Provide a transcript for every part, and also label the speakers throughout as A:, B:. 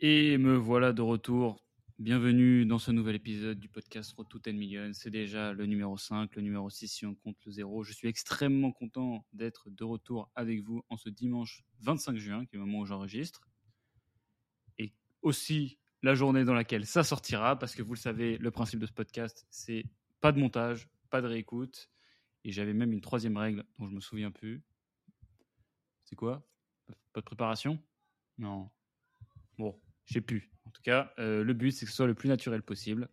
A: Et me voilà de retour. Bienvenue dans ce nouvel épisode du podcast Road to 10 Million. C'est déjà le numéro 5, le numéro 6 si on compte le 0. Je suis extrêmement content d'être de retour avec vous en ce dimanche 25 juin, qui est le moment où j'enregistre. Et aussi la journée dans laquelle ça sortira, parce que vous le savez, le principe de ce podcast, c'est pas de montage, pas de réécoute. Et j'avais même une troisième règle dont je me souviens plus. C'est quoi? Pas de préparation? Non. Bon, je sais plus. En tout cas, euh, le but, c'est que ce soit le plus naturel possible.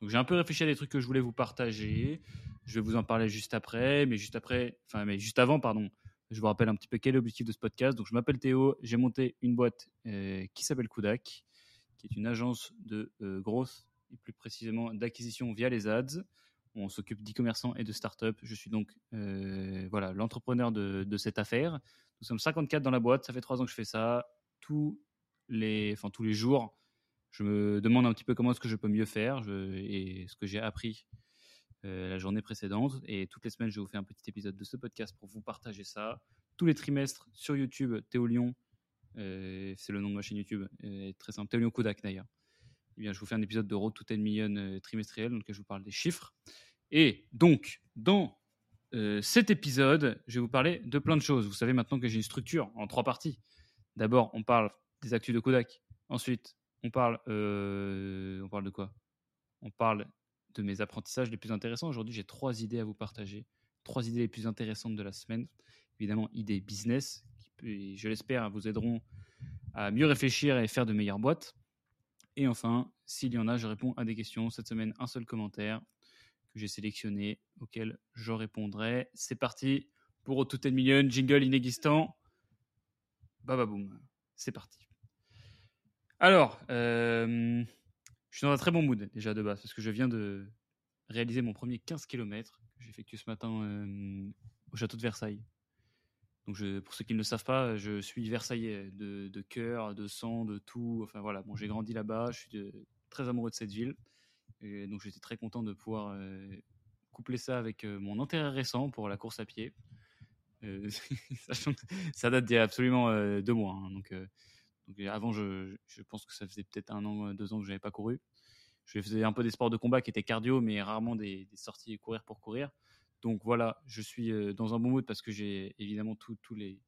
A: Donc, j'ai un peu réfléchi à des trucs que je voulais vous partager. Je vais vous en parler juste après, mais juste après, enfin, mais juste avant, pardon. Je vous rappelle un petit peu quel est l'objectif de ce podcast. Donc, je m'appelle Théo. J'ai monté une boîte euh, qui s'appelle Kudak, qui est une agence de euh, growth et plus précisément d'acquisition via les ads. On s'occupe d'e-commerçants et de startups. Je suis donc euh, voilà l'entrepreneur de, cette affaire. Nous sommes 54 dans la boîte. Ça fait trois ans que je fais ça. Tous les, tous les jours, je me demande un petit peu comment est-ce que je peux mieux faire et ce que j'ai appris euh, la journée précédente. Et toutes les semaines, je vous fais un petit épisode de ce podcast pour vous partager ça. Tous les trimestres sur YouTube, Théo Lyon, euh, c'est le nom de ma chaîne YouTube, euh, très simple, Théo Lyon Kodak d'ailleurs. Eh bien, je vous fais un épisode de Road to 10 Million trimestriel dans lequel je vous parle des chiffres. Et donc, dans cet épisode, je vais vous parler de plein de choses. Vous savez maintenant que j'ai une structure en trois parties. D'abord, on parle des actus de Kodak. Ensuite, on parle, euh, on parle de quoi? On parle de mes apprentissages les plus intéressants. Aujourd'hui, j'ai trois idées à vous partager. Trois idées les plus intéressantes de la semaine. Évidemment, idées business qui, je l'espère, vous aideront à mieux réfléchir et faire de meilleures boîtes. Et enfin, s'il y en a, je réponds à des questions. Cette semaine, un seul commentaire que j'ai sélectionné auquel je répondrai. C'est parti pour tout est million, jingle inexistant. Bababoum, c'est parti. Alors, euh, je suis dans un très bon mood déjà de base parce que je viens de réaliser mon premier 15 km que j'ai effectué ce matin euh, au château de Versailles. Donc, pour ceux qui ne le savent pas, je suis versaillais de, cœur, de sang, de tout. Enfin voilà, bon, j'ai grandi là-bas, je suis de- très amoureux de cette ville. Et donc, j'étais très content de pouvoir euh, coupler ça avec euh, mon intérêt récent pour la course à pied. Euh, ça date d'il y a absolument euh, deux mois. hein, donc, euh, euh, avant, je, pense que ça faisait peut-être un an, euh, deux ans que je n'avais pas couru. Je faisais un peu des sports de combat qui étaient cardio, mais rarement des, des sorties courir pour courir. Donc voilà, je suis euh, dans un bon mood parce que j'ai évidemment tous les,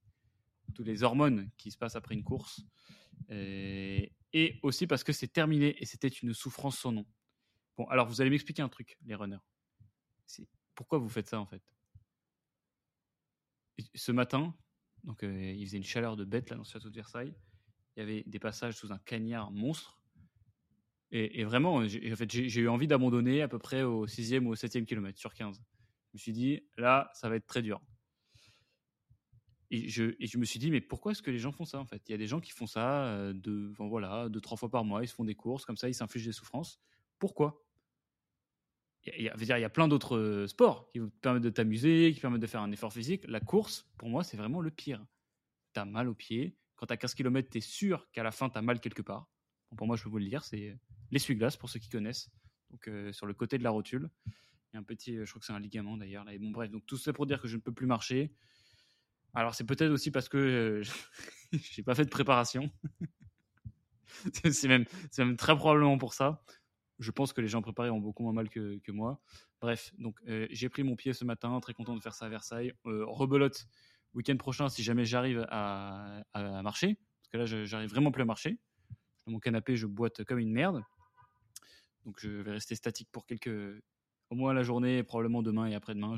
A: hormones qui se passent après une course. Et, et aussi parce que c'est terminé et c'était une souffrance sans nom. Bon, alors vous allez m'expliquer un truc, les runners. Pourquoi vous faites ça en fait? Ce matin, donc euh, il faisait une chaleur de bête là dans ce château de Versailles. Il y avait des passages sous un cagnard monstre. Et, vraiment, j'ai en fait, eu envie d'abandonner à peu près au 6e ou au 7e kilomètre sur 15. Je me suis dit, là, ça va être très dur. Et je, me suis dit, mais pourquoi est-ce que les gens font ça en fait? Il y a des gens qui font ça euh, enfin, voilà, deux, trois fois par mois, ils se font des courses, comme ça, ils s'infligent des souffrances. Pourquoi? Il y, a, il y a- plein d'autres euh, sports qui vous permettent de t'amuser, qui permettent de faire un effort physique. La course, pour moi, c'est vraiment le pire. Tu as mal aux pieds. Quand as 15 km, tu es sûr qu'à la fin, tu as mal quelque part. Bon, pour moi, je peux vous le dire, c'est l'essuie-glace pour ceux qui connaissent. Donc, euh, sur le côté de la rotule. Il y a un petit, euh, je crois que c'est un ligament d'ailleurs. Là. Bon, bref, donc tout ça pour dire que je ne peux plus marcher. Alors, c'est peut-être aussi parce que euh, j'ai pas fait de préparation. c'est même, très probablement pour ça. Je pense que les gens préparés ont beaucoup moins mal que, moi. Bref, donc euh, j'ai pris mon pied ce matin, très content de faire ça à Versailles. Rebelote week-end prochain si jamais j'arrive à, marcher. Parce que là, j'arrive vraiment plus à marcher. Dans mon canapé, je boite comme une merde. Donc je vais rester statique pour quelques. Au moins la journée, probablement demain et après-demain.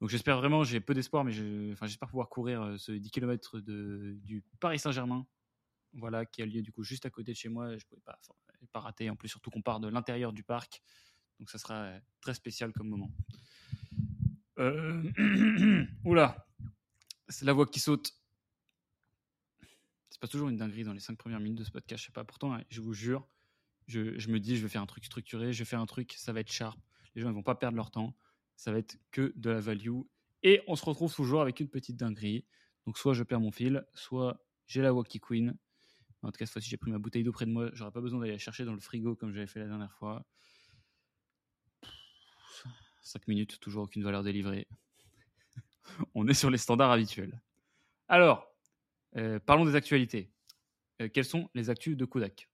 A: Donc j'espère vraiment, j'ai peu d'espoir, mais enfin, j'espère pouvoir courir euh, ce 10 km du Paris Saint-Germain. Voilà, qui a lieu du coup juste à côté de chez moi. Je ne pouvais pas, pas rater. En plus, surtout qu'on part de l'intérieur du parc. Donc ça sera euh, très spécial comme moment. Euh... Oula, c'est la voix qui saute. C'est pas toujours une dinguerie dans les cinq premières minutes de ce podcast, je sais pas. Pourtant, hein, je vous jure, je, me dis, je vais faire un truc structuré, je vais faire un truc, ça va être sharp. Les gens ne vont pas perdre leur temps. Ça va être que de la value. Et on se retrouve toujours avec une petite dinguerie. Donc, soit je perds mon fil, soit j'ai la Wacky Queen. En tout cas, cette fois-ci, j'ai pris ma bouteille d'eau près de moi. J'aurais pas besoin d'aller la chercher dans le frigo comme j'avais fait la dernière fois. 5 minutes, toujours aucune valeur délivrée. on est sur les standards habituels. Alors, euh, parlons des actualités. quelles sont les actus de Kodak?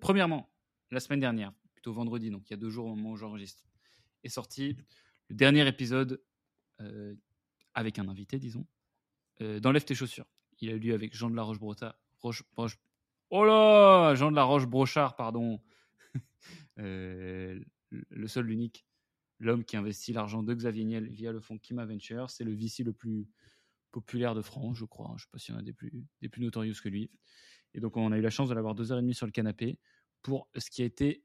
A: Premièrement, la semaine dernière, plutôt vendredi, donc il y a deux jours au moment où j'enregistre, est sorti le dernier épisode avec un invité, disons, dans Lève tes chaussures. Il a eu lieu avec Jean de la Roche-Brochard. Roche, oh là Jean de la Roche-Brochard, pardon. le seul, l'unique, l'homme qui investit l'argent de Xavier Niel via le fonds Kima Venture. C'est le VC le plus populaire de France, je crois. Je ne sais pas s'il y en a des plus, des que lui. Et donc, on a eu la chance de l'avoir deux heures et demie sur le canapé pour ce qui a été,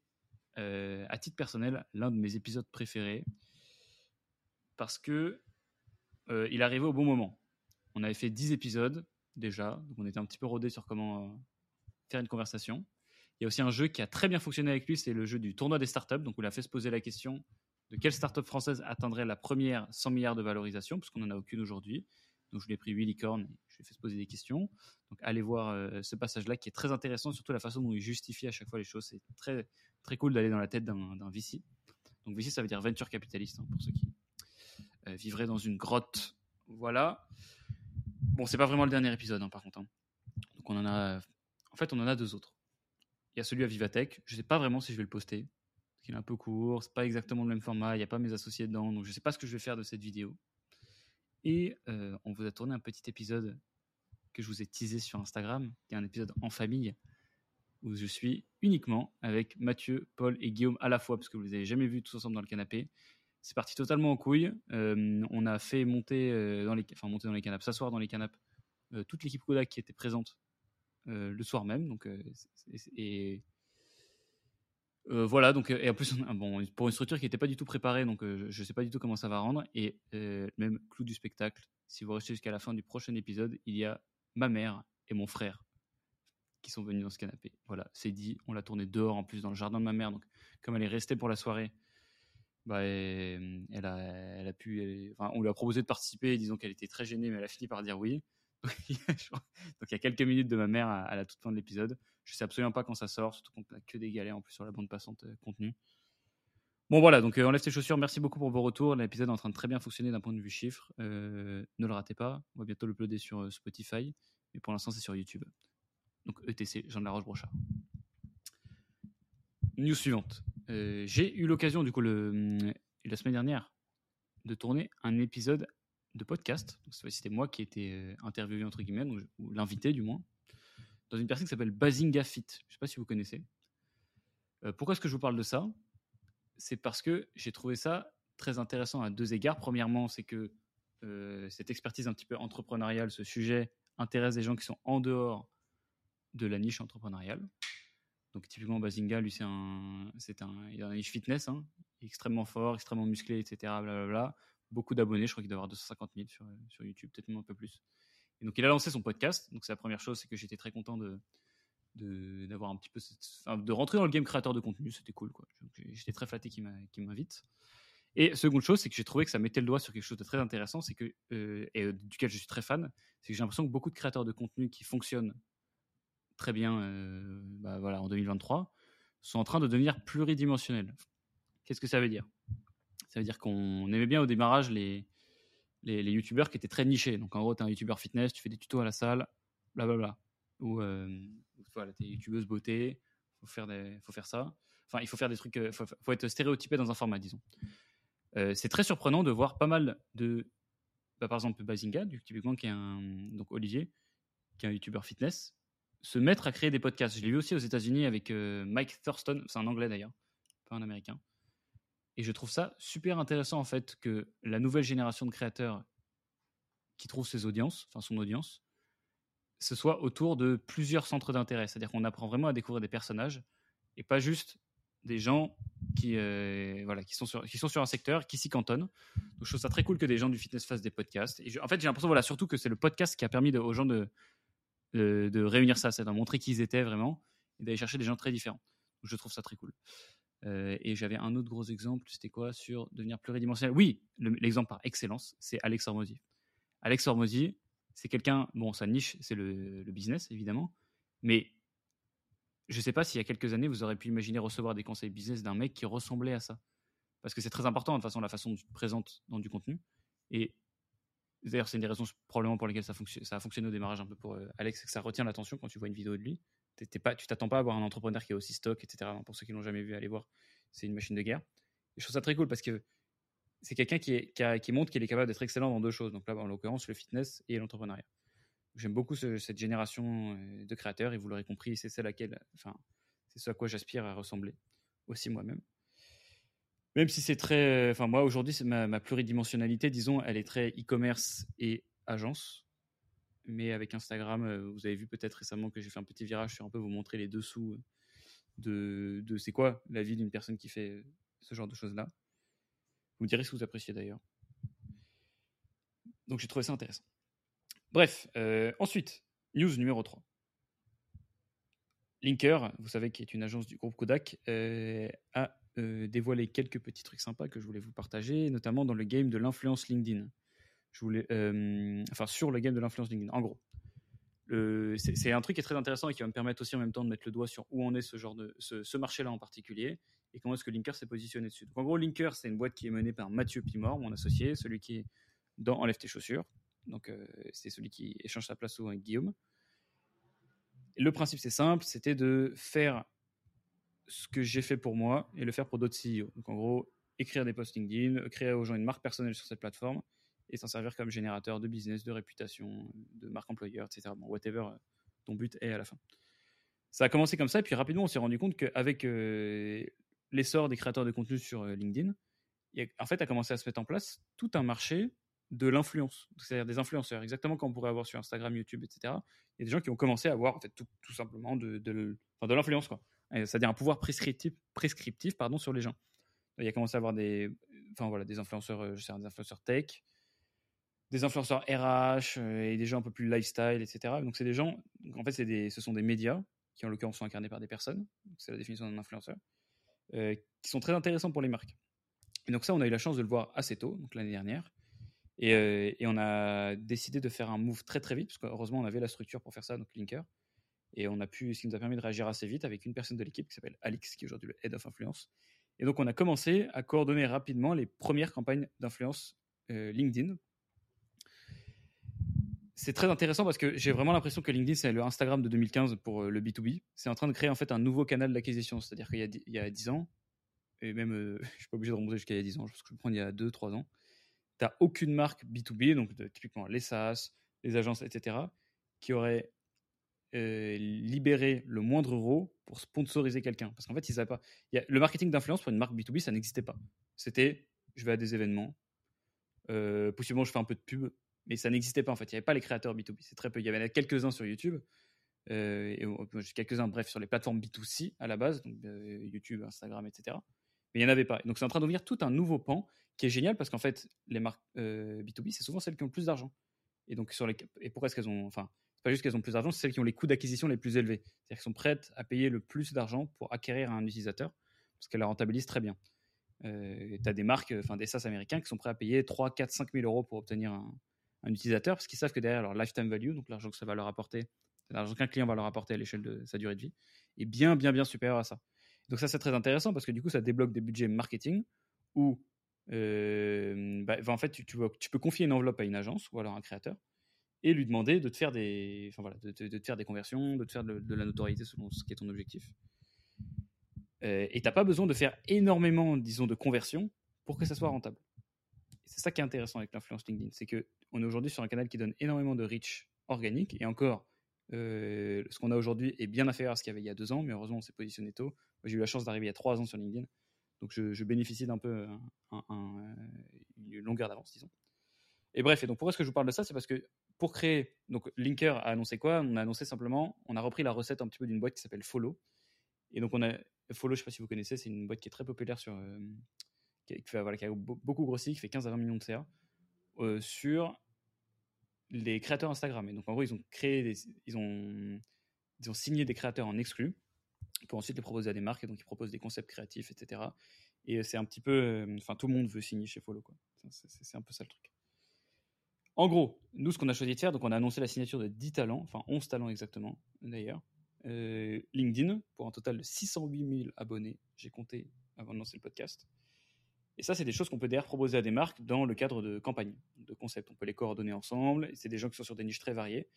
A: euh, à titre personnel, l'un de mes épisodes préférés. Parce que euh, il arrivait au bon moment. On avait fait 10 épisodes déjà, donc on était un petit peu rodé sur comment euh, faire une conversation. Il y a aussi un jeu qui a très bien fonctionné avec lui, c'est le jeu du tournoi des startups. Donc, on l'a fait se poser la question de quelle startup française atteindrait la première 100 milliards de valorisation, parce qu'on n'en a aucune aujourd'hui. Donc, je lui ai pris 8 licornes et je lui ai fait se poser des questions. Donc, allez voir euh, ce passage-là qui est très intéressant, surtout la façon dont il justifie à chaque fois les choses. C'est très, très cool d'aller dans la tête d'un VC. Donc, VC, ça veut dire venture capitaliste, hein, pour ceux qui euh, vivraient dans une grotte. Voilà. Bon, c'est pas vraiment le dernier épisode, hein, par contre. Hein. Donc, on en a. En fait, on en a deux autres. Il y a celui à Vivatech. Je ne sais pas vraiment si je vais le poster. Un peu court, c'est pas exactement le même format, il n'y a pas mes associés dedans, donc je ne sais pas ce que je vais faire de cette vidéo. Et euh, on vous a tourné un petit épisode que je vous ai teasé sur Instagram, qui est un épisode en famille, où je suis uniquement avec Mathieu, Paul et Guillaume à la fois, parce que vous les avez jamais vus tous ensemble dans le canapé. C'est parti totalement en couille. Euh, on a fait monter, euh, dans les, enfin, monter dans les canapes, s'asseoir dans les canapes, toute l'équipe Kodak qui était présente le soir même. Donc, et euh, voilà, donc, et en plus, bon, pour une structure qui n'était pas du tout préparée, donc euh, je ne sais pas du tout comment ça va rendre. Et euh, même clou du spectacle, si vous restez jusqu'à la fin du prochain épisode, il y a ma mère et mon frère qui sont venus dans ce canapé. Voilà, c'est dit, on l'a tourné dehors en plus dans le jardin de ma mère. Donc, comme elle est restée pour la soirée, bah, elle, a, elle a pu. on lui a proposé de participer, disons qu'elle était très gênée, mais elle a fini par dire oui. donc, il y a quelques minutes de ma mère à la toute fin de l'épisode. Je sais absolument pas quand ça sort, surtout qu'on n'a que des galères en plus sur la bande passante euh, contenu. Bon voilà, donc euh, enlève tes chaussures. Merci beaucoup pour vos retours. L'épisode est en train de très bien fonctionner d'un point de vue chiffre. Euh, ne le ratez pas. On va bientôt le sur Spotify. Mais pour l'instant, c'est sur YouTube. Donc ETC, Jean de la Roche-Brochard. News suivante. J'ai eu l'occasion, du coup, le, la semaine dernière, de tourner un épisode de podcast. C'était moi qui étais interviewé, entre guillemets, ou l'invité du moins, dans une personne qui s'appelle Bazinga Fit. Je ne sais pas si vous connaissez. Euh, pourquoi est-ce que je vous parle de ça? C'est parce que j'ai trouvé ça très intéressant à deux égards. Premièrement, c'est que euh, cette expertise un petit peu entrepreneuriale, ce sujet intéresse des gens qui sont en dehors de la niche entrepreneuriale. Donc typiquement Bazinga, lui c'est un, un, une niche fitness, hein, extrêmement fort, extrêmement musclé, etc. Blablabla. Beaucoup d'abonnés, je crois qu'il doit avoir 250 000 sur, sur YouTube, peut-être même un peu plus. Et donc il a lancé son podcast. Donc c'est la première chose, c'est que j'étais très content de d'avoir un petit peu de rentrer dans le game créateur de contenu, c'était cool quoi. J'étais très flatté qu'il m'invite. Et seconde chose, c'est que j'ai trouvé que ça mettait le doigt sur quelque chose de très intéressant, c'est que euh, et euh, duquel je suis très fan, c'est que j'ai l'impression que beaucoup de créateurs de contenu qui fonctionnent très bien, euh, bah, voilà, en 2023, sont en train de devenir pluridimensionnels. Qu'est-ce que ça veut dire? Ça veut dire qu'on aimait bien au démarrage les les, les youtubeurs qui étaient très nichés. Donc en gros, tu es un youtubeur fitness, tu fais des tutos à la salle, blablabla. Ou euh, voilà, tu es youtubeuse beauté, faut faire, faut faire ça. Enfin, il faut faire des trucs, euh, faut, faut, être stéréotypé dans un format, disons. Euh, c'est très surprenant de voir pas mal de. Bah, par exemple, Bazinga, typiquement, qui est un. Donc Olivier, qui est un youtubeur fitness, se mettre à créer des podcasts. Je l'ai vu aussi aux États-Unis avec Mike Thurston, c'est un anglais d'ailleurs, pas un américain. Et je trouve ça super intéressant en fait que la nouvelle génération de créateurs qui trouve ses audiences, enfin son audience, ce soit autour de plusieurs centres d'intérêt. C'est-à-dire qu'on apprend vraiment à découvrir des personnages et pas juste des gens qui, euh, voilà, qui, sont sur, qui sont sur un secteur, qui s'y cantonnent. Donc je trouve ça très cool que des gens du fitness fassent des podcasts. Et en fait, j'ai l'impression voilà, surtout que c'est le podcast qui a permis aux gens de, de, réunir ça, c'est de montrer qui ils étaient vraiment et d'aller chercher des gens très différents. Donc je trouve ça très cool. Euh, et j'avais un autre gros exemple, c'était quoi? Sur devenir pluridimensionnel. Oui, l'exemple par excellence, c'est Alex Hormozy. Alex Hormozy, c'est quelqu'un, bon, sa niche, c'est le, business, évidemment, mais je ne sais pas s'il y a quelques années, vous aurez pu imaginer recevoir des conseils business d'un mec qui ressemblait à ça. Parce que c'est très important, de toute façon, la façon dont tu te présentes dans du contenu. Et D'ailleurs, c'est une des raisons probablement pour lesquelles ça, ça a fonctionné au démarrage un peu pour Alex, c'est que ça retient l'attention quand tu vois une vidéo de lui. Pas, tu t'attends pas à voir un entrepreneur qui est aussi stock, etc. Pour ceux qui l'ont jamais vu, allez voir. C'est une machine de guerre. Je trouve ça très cool parce que c'est quelqu'un qui, montre qu'il est capable d'être excellent dans deux choses. Donc là, en l'occurrence, le fitness et l'entrepreneuriat. J'aime beaucoup cette génération de créateurs et vous l'aurez compris, c'est celle à laquelle, enfin, c'est ce à quoi j'aspire à ressembler aussi moi-même. Même si c'est très, enfin moi aujourd'hui, ma, ma, pluridimensionnalité, disons, elle est très e-commerce et agence. Mais avec Instagram, vous avez vu peut-être récemment que j'ai fait un petit virage sur un peu vous montrer les dessous de, de c'est quoi la vie d'une personne qui fait ce genre de choses-là. Vous me direz ce que vous appréciez d'ailleurs. Donc j'ai trouvé ça intéressant. Bref, euh, ensuite, news numéro 3. Linker, vous savez, qui est une agence du groupe Kodak, euh, a euh, dévoilé quelques petits trucs sympas que je voulais vous partager, notamment dans le game de l'influence LinkedIn. Je voulais, enfin, sur le game de l'influence LinkedIn. En gros, c'est un truc qui est très intéressant et qui va me permettre aussi en même temps de mettre le doigt sur où on est ce genre de ce, marché-là en particulier et comment est-ce que Linker s'est positionné dessus. En gros, Linker, c'est une boîte qui est menée par Mathieu Pimor, mon associé, celui qui est dans Enlève tes chaussures. Donc euh, c'est celui qui échange sa place souvent avec Guillaume. le principe, c'est simple, c'était de faire ce que j'ai fait pour moi et le faire pour d'autres CEO. Donc en gros, écrire des posts LinkedIn, créer aux gens une marque personnelle sur cette plateforme et s'en servir comme générateur de business, de réputation, de marque employeur, etc. Bon, whatever euh, ton but est à la fin. Ça a commencé comme ça, et puis rapidement, on s'est rendu compte qu'avec euh, l'essor des créateurs de contenu sur euh, LinkedIn, en fait, a commencé à se mettre en place tout un marché de l'influence, c'est-à-dire des influenceurs, exactement comme on pourrait avoir sur Instagram, YouTube, etc. Il y a des gens qui ont commencé à avoir en fait, tout, simplement de, l'influence, quoi. C'est-à-dire un pouvoir prescriptif, prescriptif pardon, sur les gens. Il y a commencé à avoir des, enfin, voilà, des influenceurs, je sais, des influenceurs tech, des influenceurs RH euh, et des gens un peu plus lifestyle, etc. Donc c'est des gens, en fait, des, ce sont des médias qui en l'occurrence sont incarnés par des personnes, c'est la définition d'un influenceur, euh, qui sont très intéressants pour les marques. Et donc ça, on a eu la chance de le voir assez tôt, donc l'année dernière, et, euh, et, on a décidé de faire un move très très vite, parce qu'heureusement on avait la structure pour faire ça, donc Linker, et on a pu, ce qui nous a permis de réagir assez vite avec une personne de l'équipe qui s'appelle Alix, qui est aujourd'hui le Head of Influence. Et donc on a commencé à coordonner rapidement les premières campagnes d'influence LinkedIn c'est très intéressant parce que j'ai vraiment l'impression que LinkedIn, c'est le Instagram de 2015 pour euh, le B2B. C'est en train de créer en fait un nouveau canal d'acquisition. C'est-à-dire qu'il y, a 10 ans, et même, euh, je ne suis pas obligé de remonter jusqu'à il y a 10 ans, parce que je prends il y a 2-3 ans, tu n'as aucune marque B2B, donc typiquement les SaaS, les agences, etc., qui aurait euh, libéré le moindre euro pour sponsoriser quelqu'un. Parce qu'en fait, ils le marketing d'influence pour une marque B2B, ça n'existait pas. C'était je vais à des événements, possiblement je fais un peu de pub, mais ça n'existait pas en fait. Il n'y avait pas les créateurs B2B, c'est très peu. Il y avait quelques-uns sur YouTube, euh, et quelques-uns, bref, sur les plateformes B2C à la base, donc euh, YouTube, Instagram, etc. Mais il n'y en avait pas. Donc c'est en train d'ouvrir tout un nouveau pan qui est génial parce qu'en fait, les marques euh, B2B, c'est souvent celles qui ont le plus d'argent. Et donc sur les et pourquoi est-ce qu'elles ont, enfin, c'est pas juste qu'elles ont plus d'argent, c'est celles qui ont les coûts d'acquisition les plus élevés. C'est-à-dire qu'elles sont prêtes à payer le plus d'argent pour acquérir un utilisateur parce qu'elles la rentabilisent très bien. Euh, tu as des marques, enfin des SaaS américains qui sont prêts à payer 3, 4, 5 000 euros pour obtenir un, un utilisateur parce qu'ils savent que derrière leur lifetime value, donc l'argent que ça va leur apporter, l'argent qu'un client va leur apporter à l'échelle de sa durée de vie, est bien, bien, bien supérieur à ça. Donc ça, c'est très intéressant parce que du coup, ça débloque des budgets marketing où, euh, bah, en fait, tu, tu, peux confier une enveloppe à une agence ou alors un créateur et lui demander de te faire des, de, te faire des conversions, de te faire de, la notoriété selon ce qui est ton objectif. Euh, et tu n'as pas besoin de faire énormément, disons, de conversions pour que ça soit rentable. C'est ça qui est intéressant avec l'influence LinkedIn, c'est que on est aujourd'hui sur un canal qui donne énormément de reach organique. Et encore, euh, ce qu'on a aujourd'hui est bien inférieur à ce qu'il y avait il y a deux ans, mais heureusement, on s'est positionné tôt. J'ai eu la chance d'arriver il y a trois ans sur LinkedIn. Donc, je, bénéficie d'un peu un, une longueur d'avance, disons. Et bref, et donc pourquoi est-ce que je vous parle de ça? C'est parce que pour créer, donc Linker a annoncé quoi? On a annoncé simplement, on a repris la recette un petit peu d'une boîte qui s'appelle Follow. Et donc on a Follow, je ne sais pas si vous connaissez, c'est une boîte qui est très populaire sur, euh, qui, fait, voilà, qui, a beaucoup grossi, qui fait 15 à 20 millions de CA. Euh, sur les créateurs Instagram. Et donc, en gros, ils ont créé, ils, ont, signé des créateurs en exclu pour ensuite les proposer à des marques. Et donc, ils proposent des concepts créatifs, etc. Et c'est un petit peu. Euh, enfin, tout le monde veut signer chez Follow. C'est un peu ça le truc. En gros, nous, ce qu'on a choisi de faire, donc on a annoncé la signature de 10 talents, enfin 11 talents exactement, d'ailleurs. Euh, LinkedIn, pour un total de 608 000 abonnés, j'ai compté avant de lancer le podcast. Et ça, c'est des choses qu'on peut d'ailleurs proposer à des marques dans le cadre de campagnes, de concepts. On peut les coordonner ensemble. C'est des gens qui sont sur des niches très variées.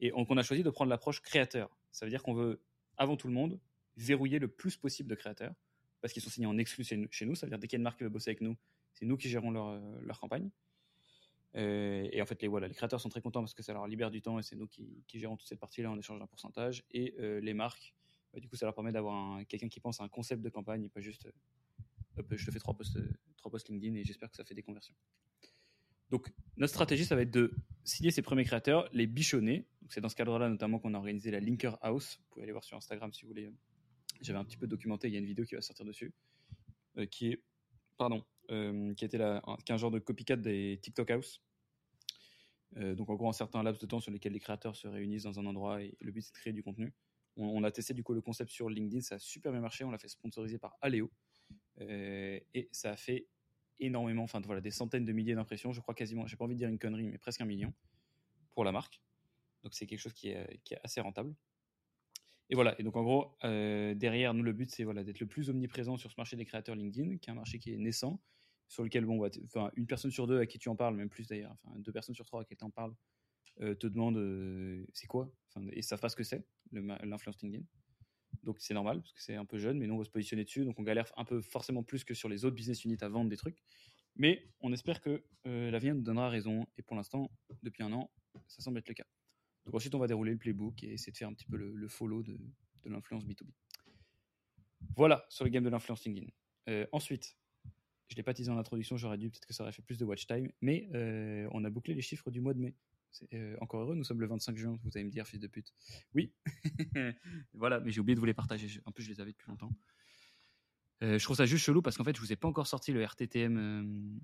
A: Et on, on a choisi de prendre l'approche créateur. Ça veut dire qu'on veut, avant tout le monde, verrouiller le plus possible de créateurs parce qu'ils sont signés en exclu chez nous. Ça veut dire dès qu'il y a une marque qui veut bosser avec nous, c'est nous qui gérons leur, euh, campagne. Euh, et en fait, les, créateurs sont très contents parce que ça leur libère du temps et c'est nous qui, qui, gérons toute cette partie-là en échange d'un pourcentage. Et euh, les marques, bah, du coup, ça leur permet d'avoir quelqu'un qui pense à un concept de campagne et pas juste je te fais trois posts, LinkedIn et j'espère que ça fait des conversions. Donc, notre stratégie, ça va être de signer ces premiers créateurs, les bichonner. C'est dans ce cadre-là notamment qu'on a organisé la Linker House. Vous pouvez aller voir sur Instagram si vous voulez. J'avais un petit peu documenté, il y a une vidéo qui va sortir dessus, euh, qui est, pardon, euh, qui était est un genre de copycat des TikTok House. Euh, donc en gros, un certain laps de temps sur lesquels les créateurs se réunissent dans un endroit et le but c'est de créer du contenu. On, on, a testé du coup le concept sur LinkedIn, ça a super bien marché. On l'a fait sponsoriser par Aléo et ça a fait énormément, enfin voilà, des centaines de milliers d'impressions. Je crois quasiment, j'ai pas envie de dire une connerie, mais presque un million pour la marque. Donc c'est quelque chose qui est, qui est, assez rentable. Et voilà, et donc en gros, euh, derrière nous, le but c'est voilà, d'être le plus omniprésent sur ce marché des créateurs LinkedIn, qui est un marché qui est naissant, sur lequel bon, bah, enfin, une personne sur deux à qui tu en parles, même plus d'ailleurs, enfin, deux personnes sur trois à qui tu en parles, euh, te demandent euh, c'est quoi, enfin, et savent pas ce que c'est, l'influence LinkedIn. Donc c'est normal parce que c'est un peu jeune, mais nous on va se positionner dessus, donc on galère un peu forcément plus que sur les autres business units à vendre des trucs. Mais on espère que euh, l'avenir nous donnera raison, et pour l'instant, depuis un an, ça semble être le cas. Donc ensuite on va dérouler le playbook et essayer de faire un petit peu le, follow de, de l'influence B2B. Voilà sur le game de l'influence LinkedIn. Euh, ensuite, je ne l'ai pas teasé en introduction, j'aurais dû, peut-être que ça aurait fait plus de watch time, mais euh, on a bouclé les chiffres du mois de mai. Euh, encore heureux, nous sommes le 25 juin, vous allez me dire, fils de pute. Oui, voilà, mais j'ai oublié de vous les partager. En plus, je les avais depuis longtemps. Euh, je trouve ça juste chelou parce qu'en fait, je vous ai pas encore sorti le RTTM euh,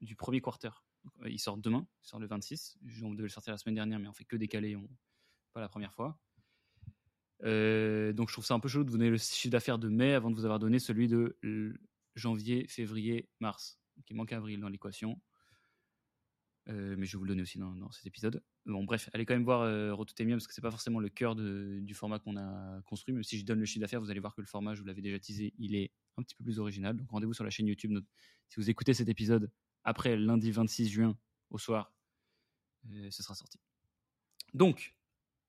A: du premier quarter. Il sort demain, il sort le 26. On devait le sortir la semaine dernière, mais on fait que décaler, on... pas la première fois. Donc je trouve ça un peu chelou de vous donner le chiffre d'affaires de mai avant de vous avoir donné celui de janvier, février, mars. Donc il manque avril dans l'équation. Euh, mais je vais vous le donner aussi dans, cet épisode. Bon, bref, allez quand même voir euh, Rototemia parce que c'est pas forcément le cœur du format qu'on a construit. Même si je donne le chiffre d'affaires, vous allez voir que le format, je vous l'avais déjà teasé, il est un petit peu plus original. Donc rendez-vous sur la chaîne YouTube. Si vous écoutez cet épisode après lundi 26 juin au soir, euh, ce sera sorti. Donc,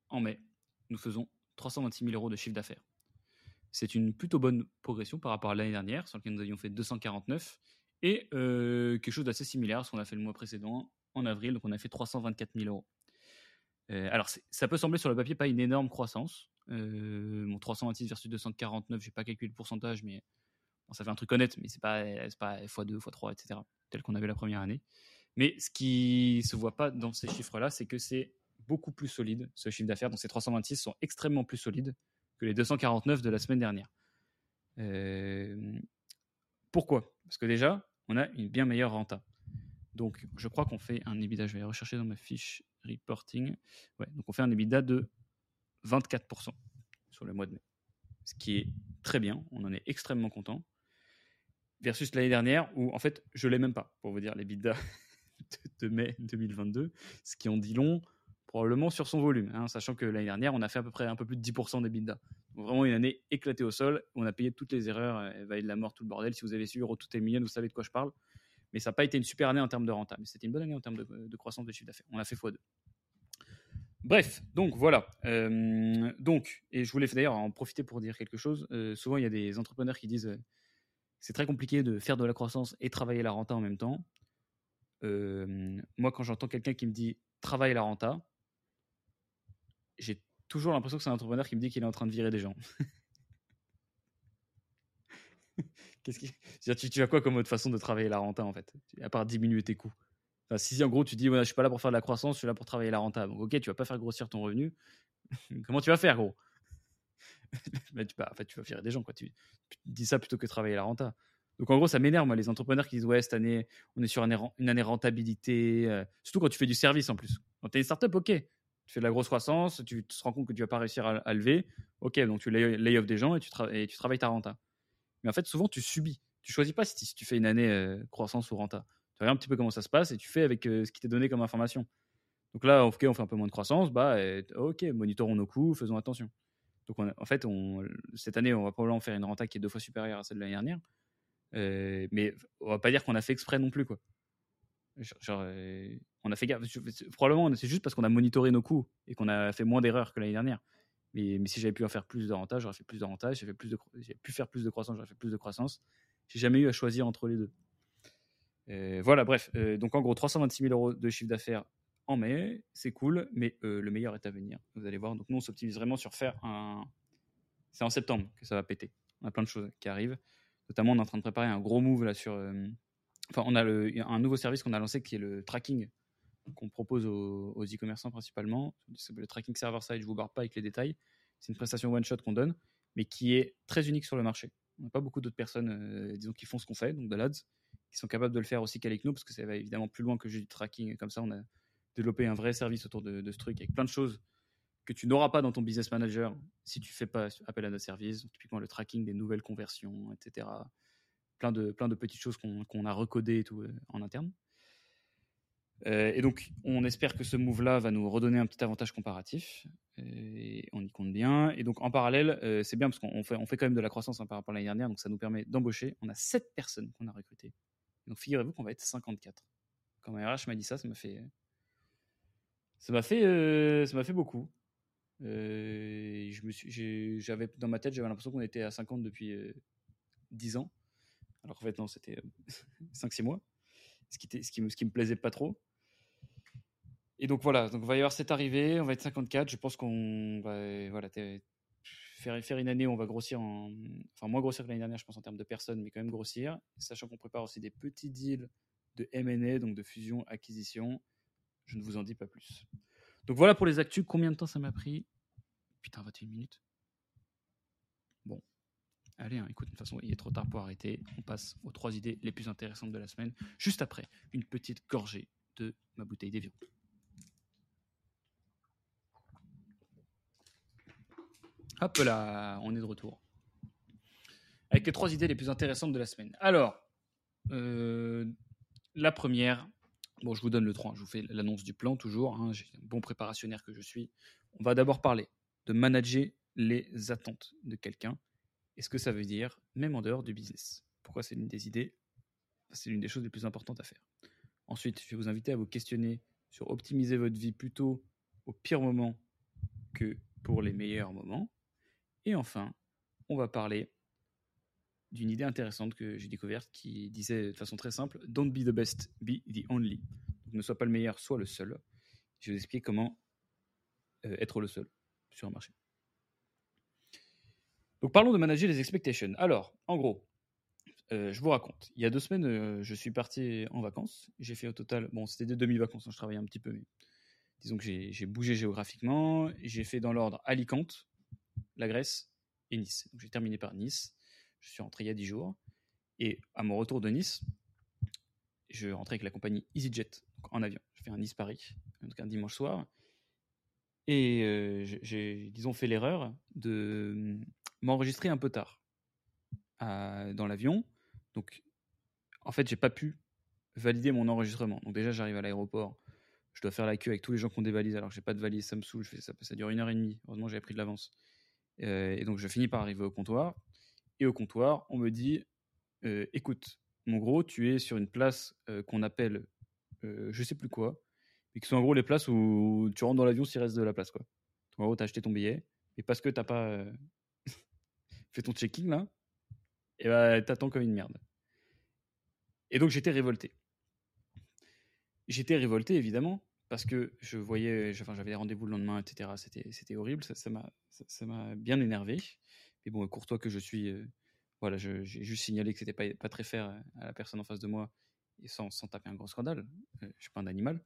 A: en mai, nous faisons 326 000 euros de chiffre d'affaires. C'est une plutôt bonne progression par rapport à l'année dernière, sur laquelle nous avions fait 249, et quelque chose d'assez similaire à ce qu'on a fait le mois précédent, en avril, donc on a fait 324 000 euros. Euh, alors, ça peut sembler sur le papier pas une énorme croissance. Euh, mon 326 versus 249, j'ai pas calculé le pourcentage, mais bon, ça fait un truc honnête, mais c'est pas, pas x2, x3, etc., tel qu'on avait la première année. Mais ce qui se voit pas dans ces chiffres-là, c'est que c'est beaucoup plus solide, ce chiffre d'affaires. Donc ces 326 sont extrêmement plus solides que les 249 de la semaine dernière. Euh, pourquoi? Parce que déjà, on a une bien meilleure renta. Donc, je crois qu'on fait un EBITDA, je vais aller rechercher dans ma fiche reporting. Ouais, donc on fait un EBITDA de 24% sur le mois de mai. Ce qui est très bien, on en est extrêmement content. Versus l'année dernière, où en fait, je ne l'ai même pas, pour vous dire, l'EBITDA de mai 2022, ce qui en dit long, probablement sur son volume, hein, sachant que l'année dernière, on a fait à peu près un peu plus de 10% d'EBITDA. Donc vraiment une année éclatée au sol, on a payé toutes les erreurs, euh, vaille de la mort, tout le bordel. Si vous avez suivi tout est million, vous savez de quoi je parle mais ça n'a pas été une super année en termes de rentable. C'était une bonne année en termes de, croissance de chiffre d'affaires. On a fait x2. Bref, donc voilà. Euh, donc, et je voulais d'ailleurs en profiter pour dire quelque chose. Euh, souvent, il y a des entrepreneurs qui disent euh, c'est très compliqué de faire de la croissance et travailler la renta en même temps. Moi, quand j'entends quelqu'un qui me dit travaille la renta, j'ai toujours l'impression que c'est un entrepreneur qui me dit qu'il est en train de virer des gens. Tu, tu as quoi comme autre façon de travailler la renta en fait? À part diminuer tes coûts? Si en gros tu dis ouais, je suis pas là pour faire de la croissance, je suis là pour travailler la renta. Donc ok, tu vas pas faire grossir ton revenu. Comment tu vas faire gros? Tu, en fait, tu vas virer des gens quoi. Tu, dis ça plutôt que travailler la renta. Donc en gros, ça m'énerve les entrepreneurs qui disent ouais cette année on est sur une année rentabilité. Euh, surtout quand tu fais du service en plus. Quand tu es une startup, ok. Tu fais de la grosse croissance, tu te rends compte que tu vas pas réussir à, à lever. Ok, donc tu lay off des gens et tu, et tu travailles ta renta. Mais en fait, souvent, tu subis. Tu choisis pas si, tu fais une année euh, croissance ou renta. Tu regardes un petit peu comment ça se passe et tu fais avec euh, ce qui t'est donné comme information. Donc là, ok, on fait un peu moins de croissance, bah, ok, monitorons nos coûts, faisons attention. Donc on, en fait, cette année, on va probablement faire une renta qui est deux fois supérieure à celle de l'année dernière. Euh, mais on va pas dire qu'on a fait exprès non plus, quoi. On a fait gaffe. Probablement, c'est juste parce qu'on a monitoré nos coûts et qu'on a fait moins d'erreurs que l'année dernière. Mais, si j'avais pu en faire plus d'avantages, j'aurais fait plus d'avantages. J'ai plus de, pu faire plus de croissance, j'aurais fait plus de croissance. J'ai jamais eu à choisir entre les deux. voilà, bref. donc en gros, 326 000 euros de chiffre d'affaires en mai, c'est cool, mais le meilleur est à venir. Vous allez voir. Donc nous, on s'optimise vraiment sur faire un. C'est en septembre que ça va péter. On a plein de choses qui arrivent. Notamment, on est en train de préparer un gros move là sur. Enfin, on a le, un nouveau service qu'on a lancé qui est le tracking qu'on propose aux, e-commerçants principalement. Le tracking server-side, je vous barre pas avec les détails. C'est une prestation one-shot qu'on donne, mais qui est très unique sur le marché. On n'a pas beaucoup d'autres personnes, euh, disons, qui font ce qu'on fait, donc de l'ADS, qui sont capables de le faire aussi qu'avec nous, parce que ça va évidemment plus loin que juste du tracking. Comme ça, on a développé un vrai service autour de, ce truc avec plein de choses que tu n'auras pas dans ton business manager si tu fais pas appel à nos services. typiquement le tracking des nouvelles conversions, etc. Plein de, petites choses qu'on a recodées euh, en interne. Euh, et donc, on espère que ce move-là va nous redonner un petit avantage comparatif. Et on y compte bien. Et donc, en parallèle, euh, c'est bien parce qu'on fait, quand même de la croissance hein, par rapport à l'année dernière. Donc, ça nous permet d'embaucher. On a 7 personnes qu'on a recrutées. Donc, figurez-vous qu'on va être 54. Quand ma RH m'a dit ça, ça m'a fait. Ça m'a fait, euh, fait beaucoup. je me suis, dans ma tête, j'avais l'impression qu'on était à 50 depuis 10 ans. Alors en fait, non, c'était 5-6 mois. Ce qui, ce, qui ce qui me plaisait pas trop. Et donc voilà, donc va y avoir cette arrivée, on va être 54. Je pense qu'on va voilà, faire, une année où on va grossir, en, enfin moins grossir que l'année dernière, je pense en termes de personnes, mais quand même grossir, sachant qu'on prépare aussi des petits deals de M&A, donc de fusion acquisition. Je ne vous en dis pas plus. Donc voilà pour les actus. Combien de temps ça m'a pris? Putain, 21 minutes. Bon, allez, hein, écoute, de toute façon, il est trop tard pour arrêter. On passe aux trois idées les plus intéressantes de la semaine, juste après une petite gorgée de ma bouteille d'évian. Hop là, on est de retour. Avec les trois idées les plus intéressantes de la semaine. Alors, euh, la première, bon, je vous donne le 3, je vous fais l'annonce du plan toujours, hein, j'ai un bon préparationnaire que je suis. On va d'abord parler de manager les attentes de quelqu'un et ce que ça veut dire, même en dehors du business? Pourquoi c'est l'une des idées? C'est l'une des choses les plus importantes à faire. Ensuite, je vais vous inviter à vous questionner sur optimiser votre vie plutôt au pire moment que pour les meilleurs moments. Et enfin, on va parler d'une idée intéressante que j'ai découverte qui disait de façon très simple Don't be the best, be the only. Ne sois pas le meilleur, sois le seul. Je vais vous expliquer comment euh, être le seul sur un marché. Donc parlons de manager les expectations. Alors, en gros, euh, je vous raconte. Il y a deux semaines, euh, je suis parti en vacances. J'ai fait au total, bon, c'était des demi-vacances, hein, je travaillais un petit peu, mais disons que j'ai bougé géographiquement. J'ai fait dans l'ordre Alicante, la Grèce et Nice. J'ai terminé par Nice. Je suis rentré il y a 10 jours. Et à mon retour de Nice, je rentrais avec la compagnie EasyJet en avion. Je fais un Nice-Paris, un dimanche soir. Et euh, j'ai, disons, fait l'erreur de hum, m'enregistrer un peu tard dans l'avion. Donc, en fait, j'ai pas pu valider mon enregistrement. Donc déjà, j'arrive à l'aéroport, je dois faire la queue avec tous les gens qui ont des valises. Alors, j'ai pas de valise, ça me saoule. Je ça, ça dure une heure et demie. Heureusement, j'avais pris de l'avance. Euh, et donc, je finis par arriver au comptoir. Et au comptoir, on me dit euh, écoute, mon gros, tu es sur une place euh, qu'on appelle je sais plus quoi, mais qui sont en gros les places où tu rentres dans l'avion s'il reste de la place. Quoi. En gros, tu as acheté ton billet, et parce que tu pas fait ton checking là, et bah, t'attends comme une merde. Et donc, j'étais révolté. J'étais révolté, évidemment, parce que je voyais, enfin, j'avais des rendez-vous le lendemain, etc. C'était, horrible, ça, m'a, ça, bien énervé. Mais bon, courtois que je suis, euh, voilà, j'ai juste signalé que c'était pas, pas très fair à la personne en face de moi, et sans, sans taper un gros scandale. Euh, je suis pas un animal.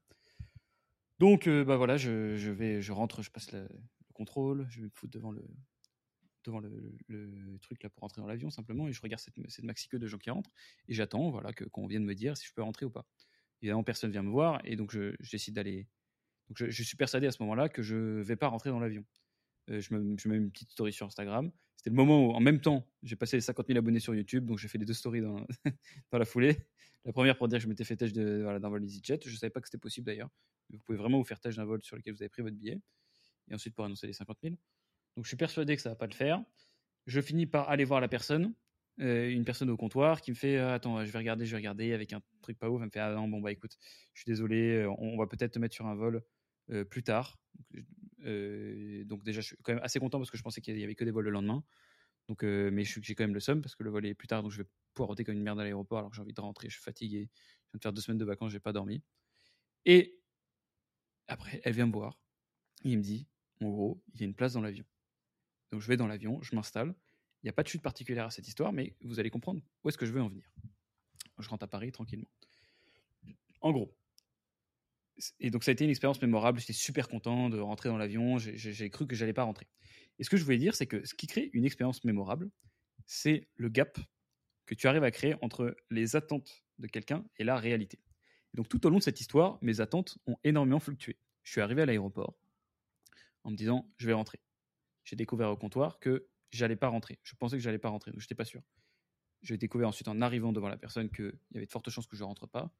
A: Donc, euh, bah voilà, je, vais, je rentre, je passe le, contrôle, je vais me foutre devant le, devant le, truc là pour rentrer dans l'avion simplement, et je regarde cette, cette maxi queue de gens qui rentrent, et j'attends, voilà, que, qu'on vienne me dire si je peux rentrer ou pas. Évidemment, personne vient me voir et donc je, décide d'aller. Donc je, suis persuadé à ce moment-là que je vais pas rentrer dans l'avion. Euh, je, me, mets une petite story sur Instagram. C'était le moment où, en même temps, j'ai passé les 50 000 abonnés sur YouTube, donc j'ai fait les deux stories dans, la foulée. La première pour dire que je m'étais fait tâche de, voilà, d'un vol EasyJet. Je ne savais pas que c'était possible d'ailleurs. Vous pouvez vraiment vous faire tâche d'un vol sur lequel vous avez pris votre billet. Et ensuite pour annoncer les 50 000. Donc je suis persuadé que ça va pas le faire. Je finis par aller voir la personne une personne au comptoir qui me fait Attends, je vais regarder, je vais regarder avec un truc pas ouf. Elle me fait Ah non, bon, bah écoute, je suis désolé, on, va peut-être te mettre sur un vol plus tard. donc, déjà, je suis quand même assez content parce que je pensais qu'il y avait que des vols le lendemain. Donc, mais j'ai quand même le seum parce que le vol est plus tard, donc je vais poireauter comme une merde à l'aéroport alors que j'ai envie de rentrer. Je suis fatigué. Je viens de faire deux semaines de vacances, j'ai pas dormi. Et après, elle vient me voir. il me dit, en gros, il y a une place dans l'avion. Donc je vais dans l'avion, je m'installe. Il n'y a pas de chute particulière à cette histoire, mais vous allez comprendre où est-ce que je veux en venir. Je rentre à Paris tranquillement. En gros. Et donc ça a été une expérience mémorable. J'étais super content de rentrer dans l'avion. J'ai cru que j'allais pas rentrer. Et ce que je voulais dire, c'est que ce qui crée une expérience mémorable, c'est le gap que tu arrives à créer entre les attentes de quelqu'un et la réalité. donc tout au long de cette histoire, mes attentes ont énormément fluctué. Je suis arrivé à l'aéroport en me disant je vais rentrer. J'ai découvert au comptoir que j'allais pas rentrer. Je pensais que j'allais pas rentrer, donc j'étais pas sûr. J'ai découvert ensuite en arrivant devant la personne qu'il y avait de fortes chances que je rentre pas.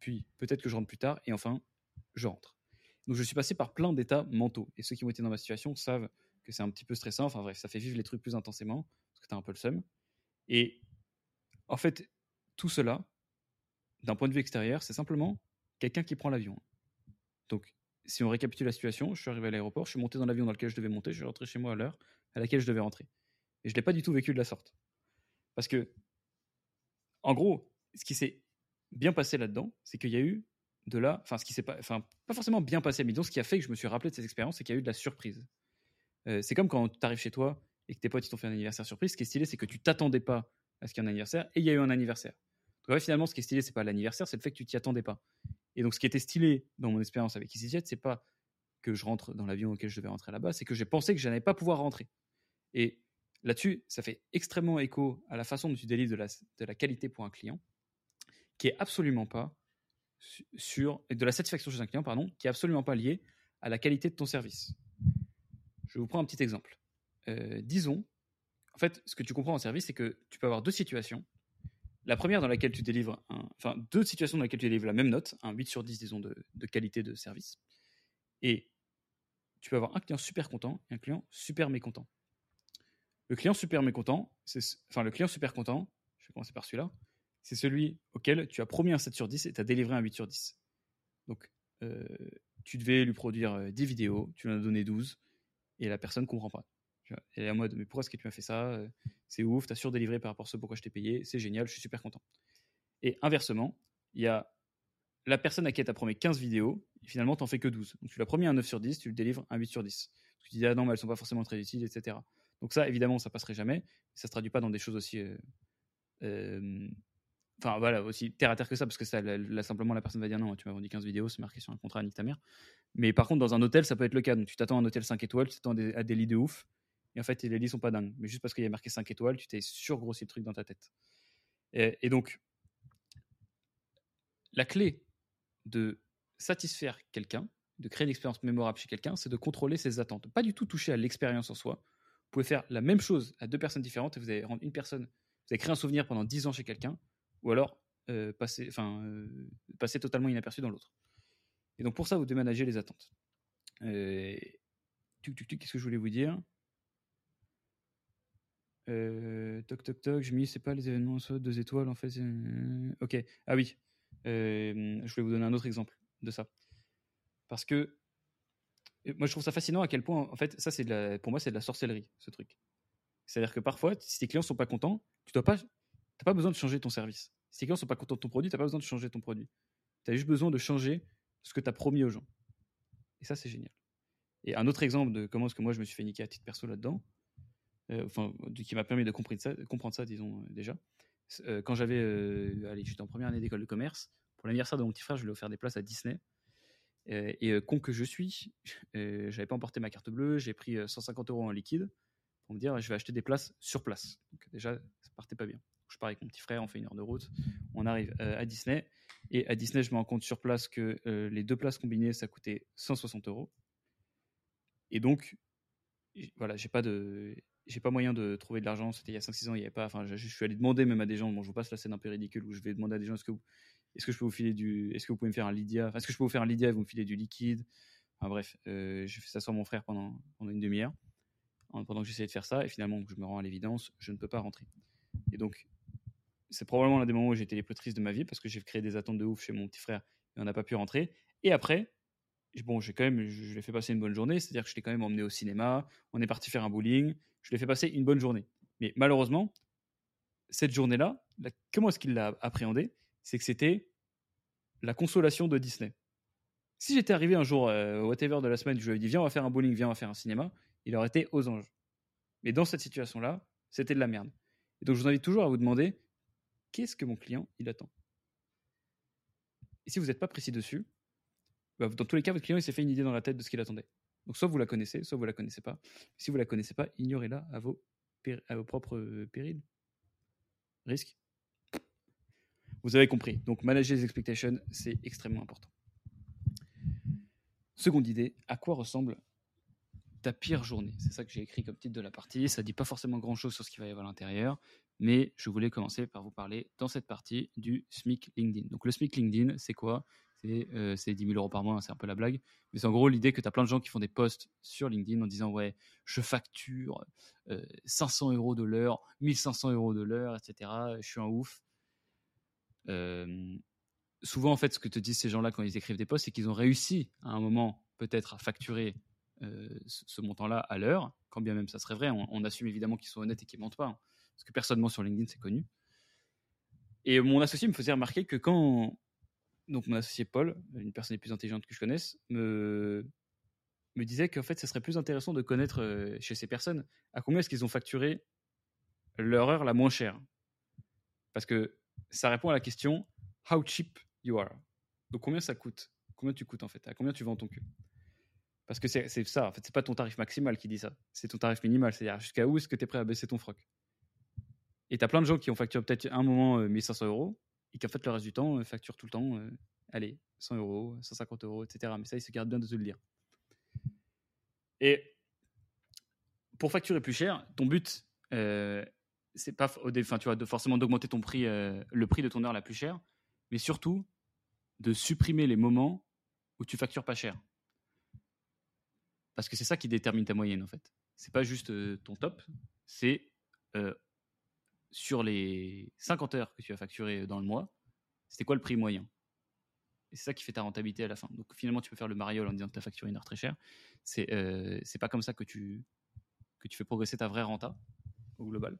A: Puis peut-être que je rentre plus tard et enfin je rentre. Donc je suis passé par plein d'états mentaux et ceux qui ont été dans ma situation savent que c'est un petit peu stressant. Enfin bref, ça fait vivre les trucs plus intensément parce que tu as un peu le seum. Et en fait, tout cela, d'un point de vue extérieur, c'est simplement quelqu'un qui prend l'avion. Donc, si on récapitule la situation, je suis arrivé à l'aéroport, je suis monté dans l'avion dans lequel je devais monter, je suis rentré chez moi à l'heure à laquelle je devais rentrer. Et je ne l'ai pas du tout vécu de la sorte. Parce que, en gros, ce qui s'est bien passé là-dedans, c'est qu'il y a eu de la. Enfin, ce qui s'est pas. Enfin, pas forcément bien passé, mais disons, ce qui a fait que je me suis rappelé de cette expérience, c'est qu'il y a eu de la surprise. Euh, c'est comme quand tu arrives chez toi et que tes potes t'ont fait un anniversaire surprise. Ce qui est stylé, c'est que tu t'attendais pas à ce qu'il y ait un anniversaire et il y a eu un anniversaire. Donc, finalement, ce qui est stylé, c'est pas l'anniversaire, c'est le fait que tu t'y attendais pas. Et donc, ce qui était stylé dans mon expérience avec EasyJet, c'est pas que je rentre dans l'avion auquel je devais rentrer là-bas, c'est que j'ai pensé que je n'allais pas pouvoir rentrer. Et là-dessus, ça fait extrêmement écho à la façon dont tu délivres de la, qualité pour un client, qui est absolument pas sur de la satisfaction chez un client, pardon, qui est absolument pas liée à la qualité de ton service. Je vous prends un petit exemple. Euh, disons, en fait, ce que tu comprends en service, c'est que tu peux avoir deux situations. La première dans laquelle tu délivres, enfin deux situations dans lesquelles tu délivres la même note, un 8 sur 10, disons, de qualité de service. Et tu peux avoir un client super content et un client super mécontent. Le client super mécontent, enfin le client super content, je vais commencer par celui-là, c'est celui auquel tu as promis un 7 sur 10 et tu as délivré un 8 sur 10. Donc, euh, tu devais lui produire 10 euh, vidéos, tu lui en as donné 12, et la personne ne comprend pas. Elle est en mode, mais pourquoi est-ce que tu m'as fait ça euh, C'est ouf, tu as surdélivré par rapport à ce pourquoi je t'ai payé, c'est génial, je suis super content. Et inversement, il y a la personne à qui tu as promis 15 vidéos, finalement, tu n'en fais que 12. Donc, tu l'as promis un 9 sur 10, tu le délivres un 8 sur 10. Tu dis, ah non, mais elles sont pas forcément très utiles, etc. Donc ça, évidemment, ça passerait jamais. Ça se traduit pas dans des choses aussi, euh, euh, enfin voilà, aussi terre à terre que ça, parce que ça, là, simplement, la personne va dire non, tu m'as vendu 15 vidéos, c'est marqué sur un contrat, nique ta mère. Mais par contre, dans un hôtel, ça peut être le cas. Donc tu t'attends à un hôtel 5 étoiles, tu t'attends à des lits de ouf, et en fait, les lits sont pas dingues. Mais juste parce qu'il y a marqué 5 étoiles, tu t'es surgrossi le truc dans ta tête. Et donc, la clé de satisfaire quelqu'un, de créer une expérience mémorable chez quelqu'un, c'est de contrôler ses attentes. Pas du tout toucher à l'expérience en soi, vous pouvez faire la même chose à deux personnes différentes et vous allez rendre une personne, vous allez créer un souvenir pendant 10 ans chez quelqu'un, ou alors euh, euh, passer totalement inaperçu dans l'autre. Et donc pour ça, vous déménagez les attentes. Euh, qu'est-ce que je voulais vous dire? Toc toc toc, je me dis c'est pas les événements deux étoiles en fait. ok, ah oui, je vais vous donner un autre exemple de ça. Parce que moi, je trouve ça fascinant à quel point, en fait, ça, c'est pour moi, c'est de la sorcellerie, ce truc. C'est-à-dire que parfois, si tes clients sont pas contents, tu n'as pas, pas besoin de changer ton service. Si tes clients sont pas contents de ton produit, tu n'as pas besoin de changer ton produit. Tu as juste besoin de changer ce que tu as promis aux gens. Et ça, c'est génial. Et un autre exemple de comment est-ce que moi, je me suis fait niquer à titre perso là-dedans, euh, enfin, qui m'a permis de comprendre ça, comprendre ça disons, euh, déjà. Euh, quand j'avais, allez, j'étais en première année d'école de commerce, pour l'anniversaire de mon petit frère, je lui ai offert des places à Disney. Euh, et euh, con que je suis, euh, j'avais pas emporté ma carte bleue, j'ai pris 150 euros en liquide pour me dire je vais acheter des places sur place. Donc déjà, ça partait pas bien. Je pars avec mon petit frère, on fait une heure de route, on arrive à Disney. Et à Disney, je me rends compte sur place que les deux places combinées, ça coûtait 160 euros. Et donc, voilà, j'ai pas de, j'ai pas moyen de trouver de l'argent. C'était il y a 5-6 ans, il y avait pas. Enfin, je, suis allé demander même à des gens. Bon, je vous passe la scène un peu ridicule où je vais demander à des gens est-ce que vous, est-ce que je peux vous filer du, est-ce que vous pouvez me faire un Lydia, est-ce que je peux vous faire un Lydia et vous me filez du liquide? Enfin bref, euh, j'ai fait ça sans mon frère pendant, une demi-heure, pendant que j'essayais de faire ça, et finalement, je me rends à l'évidence, je ne peux pas rentrer. Et donc, c'est probablement l'un des moments où j'ai été les plus tristes de ma vie parce que j'ai créé des attentes de ouf chez mon petit frère et on n'a pas pu rentrer. Et après, bon, j'ai quand même, je, l'ai fait passer une bonne journée, c'est-à-dire que je l'ai quand même emmené au cinéma, on est parti faire un bowling, je l'ai fait passer une bonne journée. Mais malheureusement, cette journée-là, comment est-ce qu'il l'a appréhendé C'est que c'était la consolation de Disney. Si j'étais arrivé un jour, euh, whatever de la semaine, je lui avais dit viens, on va faire un bowling, viens, on va faire un cinéma, il aurait été aux anges. Mais dans cette situation-là, c'était de la merde. Et donc je vous invite toujours à vous demander qu'est-ce que mon client il attend? Et si vous n'êtes pas précis dessus, bah, dans tous les cas, votre client il s'est fait une idée dans la tête de ce qu'il attendait. Donc soit vous la connaissez, soit vous la connaissez pas. Si vous la connaissez pas, ignorez-la à vos, à vos propres euh, périls. Risque. Vous avez compris. Donc manager les expectations, c'est extrêmement important. Seconde idée, à quoi ressemble ta pire journée? C'est ça que j'ai écrit comme titre de la partie. Ça ne dit pas forcément grand-chose sur ce qu'il va y avoir à l'intérieur, mais je voulais commencer par vous parler dans cette partie du SMIC LinkedIn. Donc le SMIC LinkedIn, c'est quoi? C'est, 10 euh, 000 euros par mois, hein, c'est un peu la blague. Mais c'est en gros l'idée que tu as plein de gens qui font des posts sur LinkedIn en disant Ouais, je facture 500 euh, euros de l'heure, 1500 euros de l'heure, etc. Je suis un ouf. Souvent, en fait, ce que te disent ces gens-là quand ils écrivent des posts, c'est qu'ils ont réussi à un moment peut-être à facturer ce, montant-là à l'heure, quand bien même ça serait vrai. On, assume évidemment qu'ils sont honnêtes et qu'ils mentent pas, hein, parce que personnellement sur LinkedIn, c'est connu. Et mon associé me faisait remarquer que quand. Donc, mon associé Paul, une personne les plus intelligente que je connaisse, me, me disait qu'en fait, ce serait plus intéressant de connaître chez ces personnes à combien est-ce qu'ils ont facturé leur heure la moins chère. Parce que ça répond à la question How cheap you are. Donc combien ça coûte? Combien tu coûtes en fait? À combien tu vends ton cul? Parce que c'est ça, en fait, c'est pas ton tarif maximal qui dit ça, c'est ton tarif minimal, c'est-à-dire jusqu'à où est-ce que tu es prêt à baisser ton froc? Et tu as plein de gens qui ont facturé peut-être un moment 1500 euh, euros et qui en fait le reste du temps euh, facturent tout le temps, euh, allez, 100 euros, 150 euros, etc. Mais ça, ils se gardent bien de te le dire. Et pour facturer plus cher, ton but, c'est pas enfin, tu vois, de forcément d'augmenter ton prix, le prix de ton heure la plus chère, mais surtout de supprimer les moments où tu factures pas cher. Parce que c'est ça qui détermine ta moyenne en fait. C'est pas juste euh, ton top, c'est euh, sur les 50 heures que tu as facturé dans le mois, c'était quoi le prix moyen? Et c'est ça qui fait ta rentabilité à la fin. Donc finalement, tu peux faire le mariole en disant que tu as facturé une heure très chère. C'est euh, pas comme ça que tu, que tu fais progresser ta vraie renta global.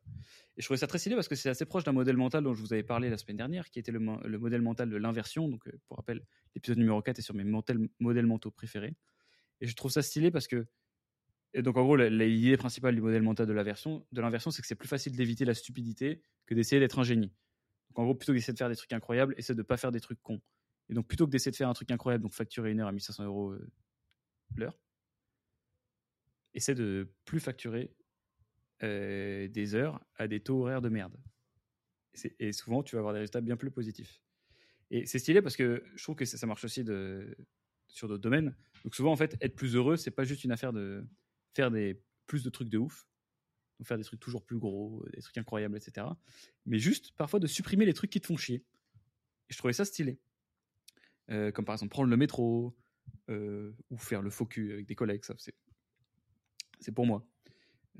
A: Et je trouvais ça très stylé parce que c'est assez proche d'un modèle mental dont je vous avais parlé la semaine dernière, qui était le, modèle mental de l'inversion. Donc, euh, pour rappel, l'épisode numéro 4 est sur mes modèles mentaux préférés. Et je trouve ça stylé parce que, et donc en gros, l'idée principale du modèle mental de l'inversion, c'est que c'est plus facile d'éviter la stupidité que d'essayer d'être un génie. Donc en gros, plutôt que d'essayer de faire des trucs incroyables, essaie de pas faire des trucs cons. Et donc plutôt que d'essayer de faire un truc incroyable, donc facturer une heure à 1500 euros euh, l'heure, essaie de plus facturer euh, des heures à des taux horaires de merde. Et souvent, tu vas avoir des résultats bien plus positifs. Et c'est stylé parce que je trouve que ça, marche aussi de, sur d'autres domaines. Donc souvent, en fait, être plus heureux, c'est pas juste une affaire de faire des, plus de trucs de ouf, donc faire des trucs toujours plus gros, des trucs incroyables, etc. Mais juste parfois de supprimer les trucs qui te font chier. Et je trouvais ça stylé. Euh, comme par exemple prendre le métro euh, ou faire le faux cul avec des collègues, ça c'est pour moi.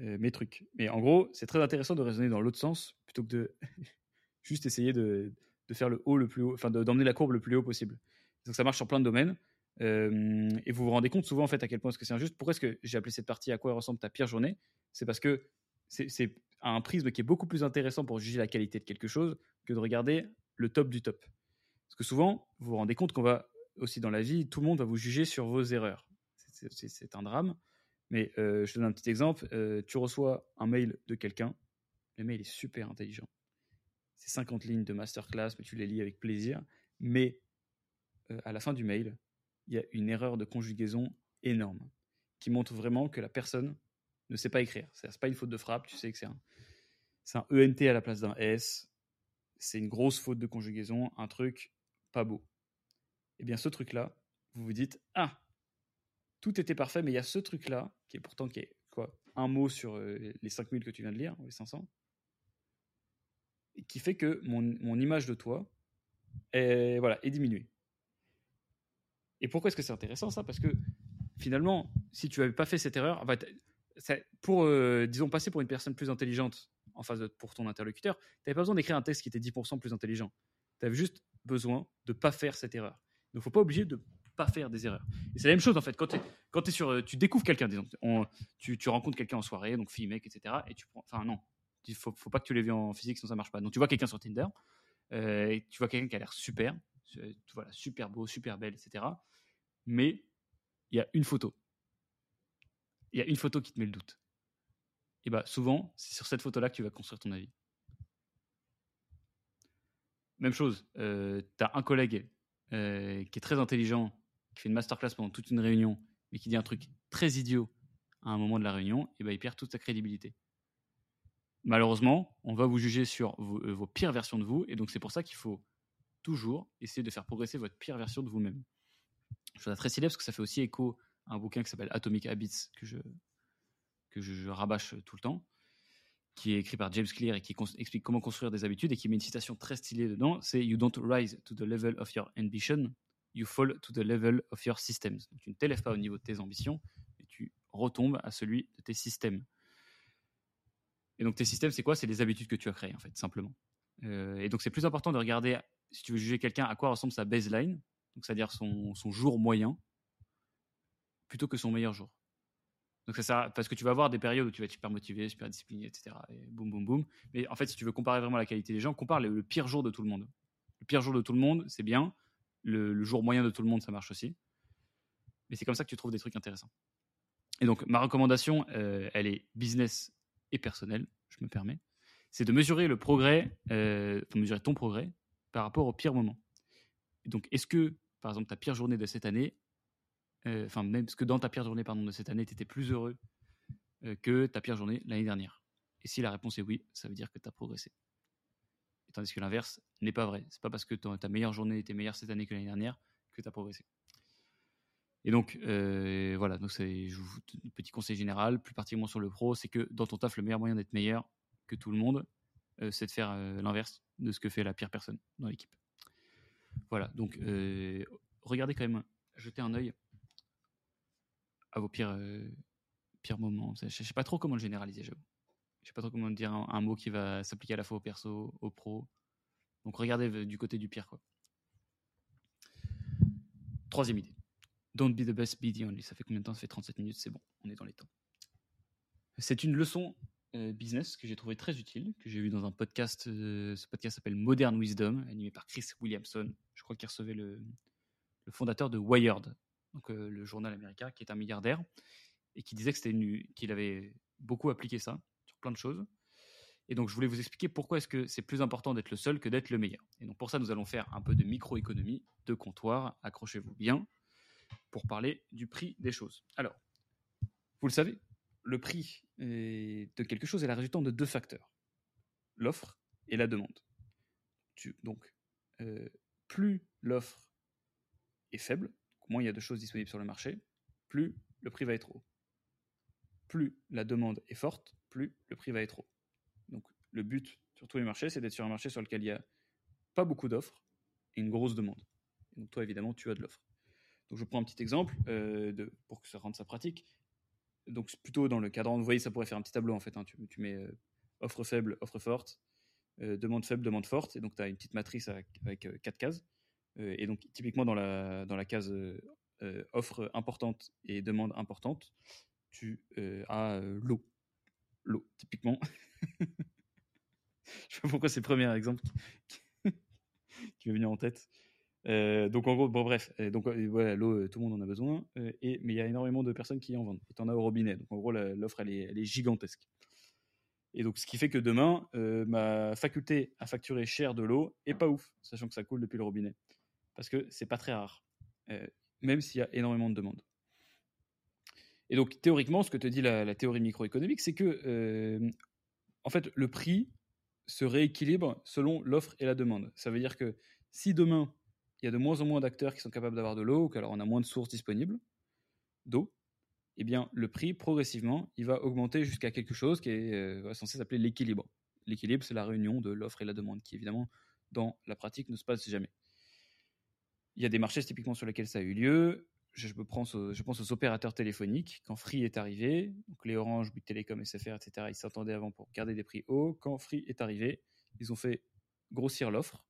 A: Euh, mes trucs. Mais en gros, c'est très intéressant de raisonner dans l'autre sens plutôt que de juste essayer de, de, faire le haut le plus haut, enfin d'emmener la courbe le plus haut possible. Donc ça marche sur plein de domaines. Euh, et vous vous rendez compte souvent en fait à quel point est-ce que c'est injuste. Pourquoi est-ce que j'ai appelé cette partie à quoi ressemble ta pire journée? C'est parce que c'est un prisme qui est beaucoup plus intéressant pour juger la qualité de quelque chose que de regarder le top du top. Parce que souvent, vous vous rendez compte qu'on va aussi dans la vie, tout le monde va vous juger sur vos erreurs. C'est un drame. Mais je te donne un petit exemple. Tu reçois un mail de quelqu'un. Le mail est super intelligent. C'est 50 lignes de masterclass, mais tu les lis avec plaisir. Mais à la fin du mail, il y a une erreur de conjugaison énorme qui montre vraiment que la personne ne sait pas écrire. C'est pas une faute de frappe, tu sais que c'est un, un ENT à la place d'un S. C'est une grosse faute de conjugaison, un truc pas beau. Eh bien ce truc-là, vous vous dites Ah, tout était parfait, mais il y a ce truc-là, qui est pourtant qui est quoi un mot sur euh, les 5000 que tu viens de lire, les 500, et qui fait que mon, mon image de toi est, voilà, est diminuée. Et pourquoi est-ce que c'est intéressant ça? Parce que finalement, si tu n'avais pas fait cette erreur, pour, euh, disons, passer pour une personne plus intelligente en face de, pour ton interlocuteur, tu n'avais pas besoin d'écrire un texte qui était 10% plus intelligent. Tu avais juste besoin de ne pas faire cette erreur. Donc, il ne faut pas obliger de pas faire des erreurs. C'est la même chose en fait. Quand, quand sur, tu découvres quelqu'un, disons, tu, rencontres quelqu'un en soirée, donc fille, mec, etc. Et tu prends, enfin non, il faut, faut pas que tu l'aies vu en physique, sinon ça marche pas. Donc tu vois quelqu'un sur Tinder, euh, et tu vois quelqu'un qui a l'air super, super beau, super belle, etc. Mais il y a une photo. Il y a une photo qui te met le doute. Et bah souvent, c'est sur cette photo-là que tu vas construire ton avis. Même chose, euh, tu as un collègue euh, qui est très intelligent, qui fait une masterclass pendant toute une réunion, mais qui dit un truc très idiot à un moment de la réunion, et ben il perd toute sa crédibilité. Malheureusement, on va vous juger sur vos, euh, vos pires versions de vous, et donc c'est pour ça qu'il faut toujours essayer de faire progresser votre pire version de vous-même. Je trouve ça très célèbre parce que ça fait aussi écho à un bouquin qui s'appelle Atomic Habits que je, que je, rabâche tout le temps, qui est écrit par James Clear et qui explique comment construire des habitudes et qui met une citation très stylée dedans. C'est You don't rise to the level of your ambition, you fall to the level of your systems. Tu ne t'élèves pas au niveau de tes ambitions, mais tu retombes à celui de tes systèmes. Et donc tes systèmes, c'est quoi? C'est les habitudes que tu as créées, en fait, simplement. Euh, et donc c'est plus important de regarder, si tu veux juger quelqu'un, à quoi ressemble sa baseline, c'est-à-dire son, jour moyen, plutôt que son meilleur jour. Donc ça parce que tu vas avoir des périodes où tu vas être super motivé, super discipliné, etc. Et boum, boum, boum. Mais en fait, si tu veux comparer vraiment la qualité des gens, compare le pire jour de tout le monde. Le pire jour de tout le monde, c'est bien le, jour moyen de tout le monde, ça marche aussi. Mais c'est comme ça que tu trouves des trucs intéressants. Et donc, ma recommandation, euh, elle est business et personnelle, je me permets. C'est de mesurer le progrès, euh, mesurer ton progrès par rapport au pire moment. Donc, est-ce que, par exemple, ta pire journée de cette année, euh, enfin, même parce que dans ta pire journée pardon, de cette année, tu étais plus heureux que ta pire journée l'année dernière? Et si la réponse est oui, ça veut dire que tu as progressé tandis que l'inverse n'est pas vrai. C'est pas parce que ta meilleure journée était meilleure cette année que l'année dernière que tu as progressé. Et donc, euh, voilà, donc c'est un petit conseil général, plus particulièrement sur le pro, c'est que dans ton taf, le meilleur moyen d'être meilleur que tout le monde, euh, c'est de faire euh, l'inverse de ce que fait la pire personne dans l'équipe. Voilà, donc regardez quand même, jetez un œil à vos pires, pires moments. Je ne sais pas trop comment le généraliser, j'avoue je sais pas trop comment dire un, mot qui va s'appliquer à la fois au perso, au pro. Donc regardez du côté du pire quoi. Troisième idée. Don't be the best, be the only. Ça fait combien de temps? Ça fait 37 minutes, c'est bon, on est dans les temps. C'est une leçon euh, business que j'ai trouvé très utile, que j'ai vu dans un podcast. Euh, ce podcast s'appelle Modern Wisdom, animé par Chris Williamson. Je crois qu'il recevait le, fondateur de Wired, donc euh, le journal américain, qui est un milliardaire, et qui disait que c'était qu'il avait beaucoup appliqué ça plein de choses. Et donc, je voulais vous expliquer pourquoi est-ce que c'est plus important d'être le seul que d'être le meilleur. Et donc, pour ça, nous allons faire un peu de microéconomie, de comptoir. Accrochez-vous bien pour parler du prix des choses. Alors, vous le savez, le prix de quelque chose est la résultante de deux facteurs l'offre et la demande. donc, euh, plus l'offre est faible, moins il y a de choses disponibles sur le marché, plus le prix va être haut. Plus la demande est forte, plus le prix va être haut. Donc le but sur tous les marchés, c'est d'être sur un marché sur lequel il n'y a pas beaucoup d'offres et une grosse demande. donc toi, évidemment, tu as de l'offre. Donc je prends un petit exemple euh, pour que ça rende ça pratique. Donc plutôt dans le cadran, vous voyez, ça pourrait faire un petit tableau en fait. Hein. Tu, mets euh, offre faible, offre forte, euh, demande faible, demande forte, et donc tu as une petite matrice avec, quatre cases. et donc typiquement dans la, dans la case offre importante et demande importante, tu as l'eau l'eau, typiquement. je sais pas pourquoi c'est le premier exemple qui, m'est venu en tête. Euh, donc en gros, bon bref, donc euh, voilà, l'eau, euh, tout le monde en a besoin, et, mais il y a énormément de personnes qui en vendent. Et en as au robinet, donc en gros l'offre elle est, elle est, gigantesque. Et donc ce qui fait que demain, ma faculté à facturer cher de l'eau est pas ouf, sachant que ça coule depuis le robinet, parce que c'est pas très rare, même s'il y a énormément de demandes. Et donc, théoriquement, ce que te dit la, théorie microéconomique, c'est que, euh, en fait, le prix se rééquilibre selon l'offre et la demande. Ça veut dire que si demain, il y a de moins en moins d'acteurs qui sont capables d'avoir de l'eau, ou qu'alors on a moins de sources disponibles d'eau, eh bien, le prix, progressivement, il va augmenter jusqu'à quelque chose qui est euh, censé s'appeler l'équilibre. L'équilibre, c'est la réunion de l'offre et la demande, qui évidemment, dans la pratique, ne se passe jamais. Il y a des marchés typiquement sur lesquels ça a eu lieu je, pense aux, opérateurs téléphoniques. Quand Free est arrivé, donc les Orange, Bouygues Télécom, SFR, etc., ils s'attendaient avant pour garder des prix hauts. Quand Free est arrivé, ils ont fait grossir l'offre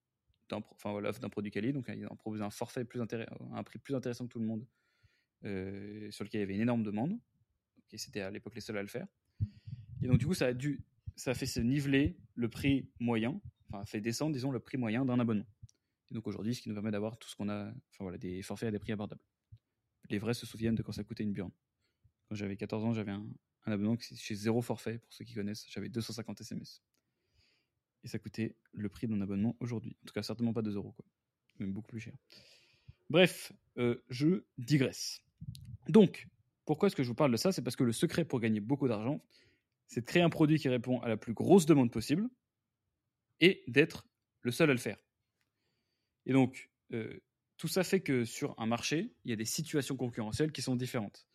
A: d'un produit quali, donc ils ont proposé un forfait plus un prix plus intéressant que tout le monde, euh, sur lequel il y avait une énorme demande. Et c'était à l'époque les seuls à le faire. Et donc du coup, ça a dû, ça a fait se niveler le prix moyen, enfin fait descendre, disons, le prix moyen d'un abonnement. Et donc aujourd'hui, ce qui nous permet d'avoir tout ce qu'on a, enfin voilà, des forfaits à des prix abordables. Les vrais se souviennent de quand ça coûtait une burne. Quand j'avais 14 ans, j'avais un, abonnement chez zéro forfait, pour ceux qui connaissent, j'avais 250 SMS. Et ça coûtait le prix d'un abonnement aujourd'hui. En tout cas, certainement pas 2 euros, quoi. Beaucoup plus cher. Bref, euh, je digresse. Donc, pourquoi est-ce que je vous parle de ça? C'est parce que le secret pour gagner beaucoup d'argent, c'est de créer un produit qui répond à la plus grosse demande possible et d'être le seul à le faire. Et donc, euh, tout ça fait que sur un marché, il y a des situations concurrentielles qui sont différentes.